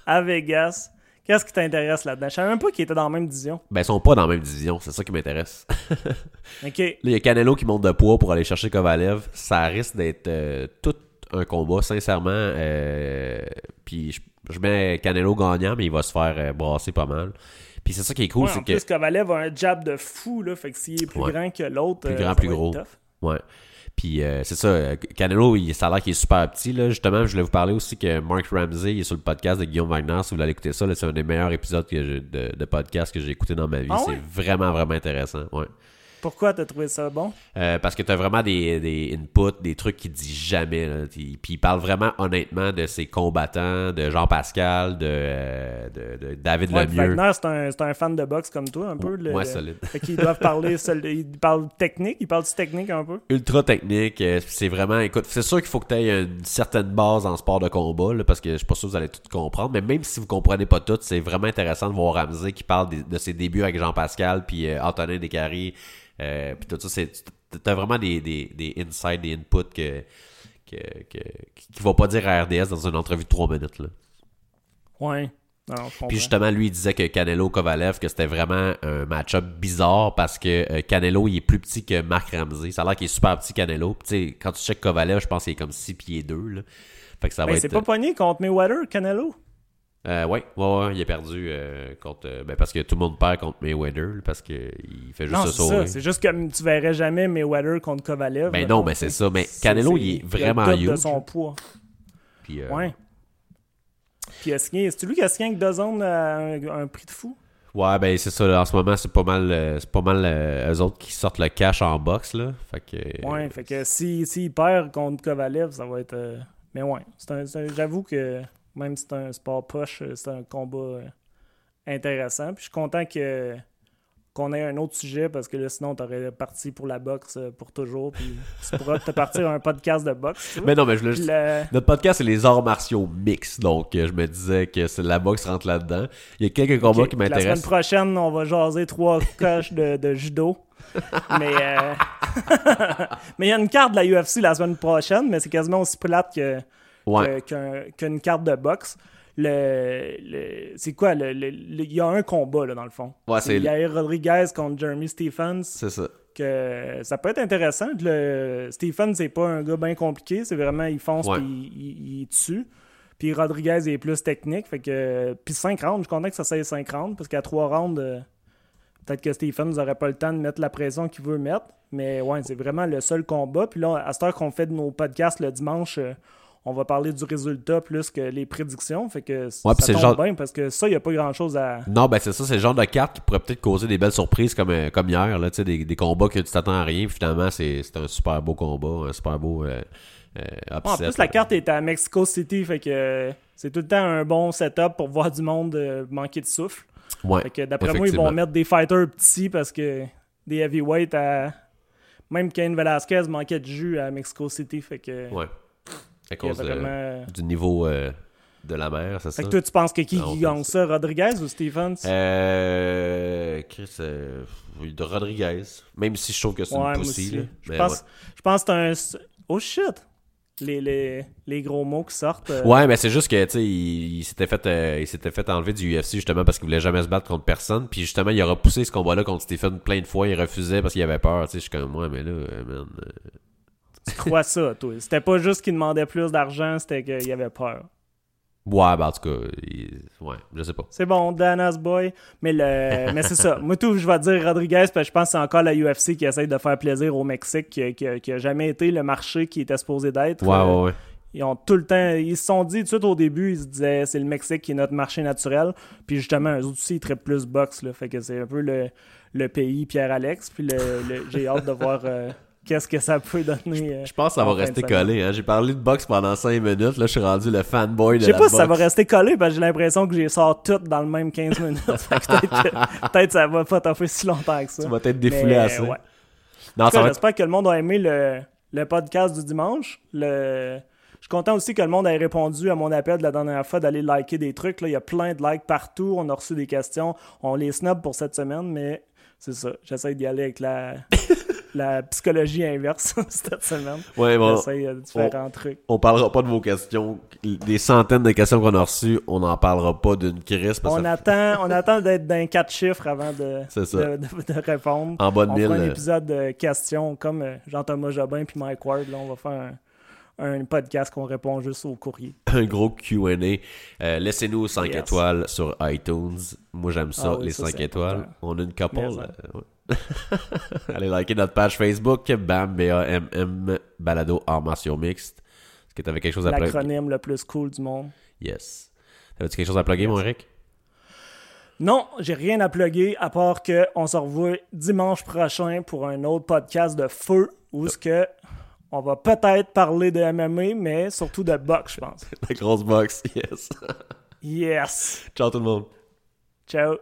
à Vegas. Qu'est-ce qui t'intéresse là-dedans? Je savais même pas qu'ils étaient dans la même division. Ben, ils sont pas dans la même division, c'est ça qui m'intéresse. OK. Là, il y a Canelo qui monte de poids pour aller chercher Kovalev. Ça risque d'être euh, tout un combat, sincèrement. euh, puis je, je mets Canelo gagnant, mais il va se faire brasser pas mal. Puis c'est ça qui est cool, Ouais, c'est en que. plus, Kovalev a un jab de fou, là. Fait que s'il est plus Ouais. grand que l'autre, Plus grand, plus gros. Ouais. Puis euh, c'est ça, euh, Canelo, il, ça a l'air qu'il est super petit. Là. Justement, je voulais vous parler aussi que Mark Ramsey il est sur le podcast de Guillaume Wagner. Si vous voulez écouter ça, c'est un des meilleurs épisodes que j'ai- de, de podcast que j'ai écouté dans ma vie. Ah c'est vraiment, vraiment intéressant. Ouais. Pourquoi t'as trouvé ça bon? Euh, parce que tu as vraiment des, des inputs, des trucs qu'il dit jamais. là. Puis puis il parle vraiment honnêtement de ses combattants, de Jean Pascal, de, euh, de, de David Ouais, Lemieux. Wagner, c'est un, c'est un fan de boxe comme toi, un peu. le- Ouais, le- solide. Fait qu'ils doivent parler, ils parlent technique, ils parlent du technique un peu? ultra technique. euh, C'est vraiment, écoute, c'est sûr qu'il faut que tu aies une certaine base en sport de combat, là, parce que je suis pas sûr que vous allez tout comprendre. Mais même si vous comprenez pas tout, c'est vraiment intéressant de voir Ramsey qui parle de ses débuts avec Jean-Pascal, puis euh, Antonin Descaries, euh, puis tout ça. C'est, t'as vraiment des, des, des insights, des inputs que, que, que, qu'il va pas dire à RDS dans une entrevue de 3 minutes. Là. Ouais. Non. Puis justement, lui, il disait que Canelo Kovalev, que c'était vraiment un match-up bizarre parce que euh, Canelo, il est plus petit que Marc Ramsey. Ça a l'air qu'il est super petit, Canelo. Puis tu sais, quand tu checkes Kovalev, je pense qu'il est comme 6 pieds 2. Là. Fait que ça va être. c'est pas pogné contre Mayweather, Canelo? Euh, ouais, ouais, ouais, il a perdu euh, contre. euh, ben, parce que tout le monde perd contre Mayweather, parce qu'il fait juste Non, se c'est ça. sauver. C'est juste que tu verrais jamais Mayweather contre Kovalev. Ben non, mais sais. c'est ça. Mais Canelo, il est vraiment le double de huge. son poids. Puis, euh, Ouais. Puis est-ce qu'il c'est lui qui a signé avec DAZN à un, un prix de fou? Ouais, ben c'est ça. en ce moment, c'est pas mal, c'est pas mal eux autres qui sortent le cash en boxe là. Fait que. Ouais, fait que s'il si, s'il perd contre Kovalev, ça va être. euh, Mais ouais, j'avoue que même si c'est un sport poche, euh, c'est un combat euh, intéressant. Puis je suis content que qu'on ait un autre sujet parce que là, sinon, t'aurais parti pour la boxe euh, pour toujours. Puis tu pourras te partir un podcast de boxe. Mais non, mais je juste- le- Notre podcast, c'est les arts martiaux mix. Donc, je me disais que c'est la boxe rentre là-dedans. Il y a quelques combats qui La semaine m'intéressent. prochaine, on va jaser trois coches de, de judo. mais euh, mais il y a une carte de la UFC la semaine prochaine, mais c'est quasiment aussi plate que, Ouais. qu'une carte de boxe. Le, le- c'est quoi? le- le- le- Il y a un combat, là, dans le fond. Ouais, c'est- Yair Rodriguez contre Jeremy Stephens. C'est ça. Que ça peut être intéressant. Le, Stephens, c'est pas un gars bien compliqué. C'est vraiment, il fonce Ouais. puis il, il- il tue. Puis Rodriguez il est plus technique. Fait que, puis 5 rounds, je suis content que ça soit 5 rounds. Parce qu'à 3 rounds, euh, peut-être que Stephens n'aurait pas le temps de mettre la pression qu'il veut mettre. Mais ouais, c'est vraiment le seul combat. Puis là, à cette heure qu'on fait de nos podcasts le dimanche, euh, on va parler du résultat plus que les prédictions. Fait que Ouais, ça tombe genre- bien parce que ça, il n'y a pas grand-chose à... Non, ben c'est ça, c'est le genre de carte qui pourrait peut-être causer des belles surprises comme, euh, comme hier, là, des, des combats que tu t'attends à rien, puis finalement, c'est un super beau combat, un super beau euh, euh, En upset, plus, la là. carte est à Mexico City, fait que euh, c'est tout le temps un bon setup pour voir du monde euh, manquer de souffle. Ouais, Fait que d'après moi, ils vont mettre des fighters petits parce que des heavyweights à. Même Cain Velasquez manquait de jus à Mexico City, fait que. Ouais. À cause de- vraiment- du niveau euh, de la mer, c'est ça? Fait que toi, tu penses que qui, Non, gagne ça, Rodriguez ou Stephens? Euh. Chris, euh, de Rodriguez. Même si je trouve que c'est Ouais, une moi là. Je pense, je pense que c'est un. Oh shit! Les, les, les gros mots qui sortent. euh, ouais. Mais c'est juste que, tu sais, il, il s'était fait, euh, il s'était fait enlever du UFC justement parce qu'il voulait jamais se battre contre personne. Puis justement, il a repoussé ce combat-là contre Stephen plein de fois. Il refusait parce qu'il avait peur. Tu sais, je suis comme, ouais, mais là, euh, man. Tu crois ça, toi. C'était pas juste qu'il demandait plus d'argent, c'était qu'il avait peur. Ouais, ben en tout cas, il- ouais, je sais pas. C'est bon, Dana's boy. Mais, le... mais c'est ça. Moi, tout, je vais dire Rodriguez, parce que je pense que c'est encore la UFC qui essaye de faire plaisir au Mexique, qui, qui, qui a jamais été le marché qui était supposé d'être. Ouais, ouais, ouais. Ils ont tout le temps. Ils se sont dit tout de suite au début, ils se disaient c'est le Mexique qui est notre marché naturel. Puis justement, eux aussi, ils traitent plus boxe. Là, fait que c'est un peu le, le pays Pierre-Alex. Puis le, le- j'ai hâte de voir euh, qu'est-ce que ça peut donner. euh, Je pense que ça va rester collé. Hein. J'ai parlé de boxe pendant 5 minutes. Là, je suis rendu le fanboy de Je sais la pas si ça va rester collé parce que j'ai l'impression que j'ai sort tout dans le même 15 minutes. Peut-être, que- peut-être ça va pas t'offrir si longtemps que ça. Tu vas être défoulé ouais. Tout ça être... J'espère que le monde a aimé le, le podcast du dimanche. Le... Je suis content aussi que le monde ait répondu à mon appel de la dernière fois d'aller liker des trucs. Là. Il y a plein de likes partout. On a reçu des questions. On les snob pour cette semaine, mais c'est ça. J'essaie d'y aller avec la, la psychologie inverse cette semaine. Ouais, bon, J'essaie euh, différents trucs. on parlera pas de vos questions. Des centaines de questions qu'on a reçues, on n'en parlera pas d'une crise. Parce On ça- attend, on attend d'être dans quatre chiffres avant de, de, de- de répondre. En de on mille, un épisode de questions comme euh, Jean-Thomas Jobin puis Mike Ward. Là, on va faire un, un podcast qu'on répond juste au courrier. un gros Q&A. Euh, Laissez-nous 5 Yes. étoiles sur iTunes. Moi, j'aime ça, Ah oui, les ça, 5 c'est étoiles. important. On a une couple. Mais, euh, ouais. Allez liker notre page Facebook. Bam, B-A-M-M balado arts martiaux mixtes. Est-ce que tu avais quelque chose à plugger? L'acronyme le plus cool du monde. Yes. T'avais-tu quelque chose à plugger, mon Eric? Non, j'ai rien à plugger à part que on se revoit dimanche prochain pour un autre podcast de feu où ce que on va peut-être parler de MMA, mais surtout de boxe, je pense. La grosse box, yes. Yes. Ciao tout le monde. Ciao.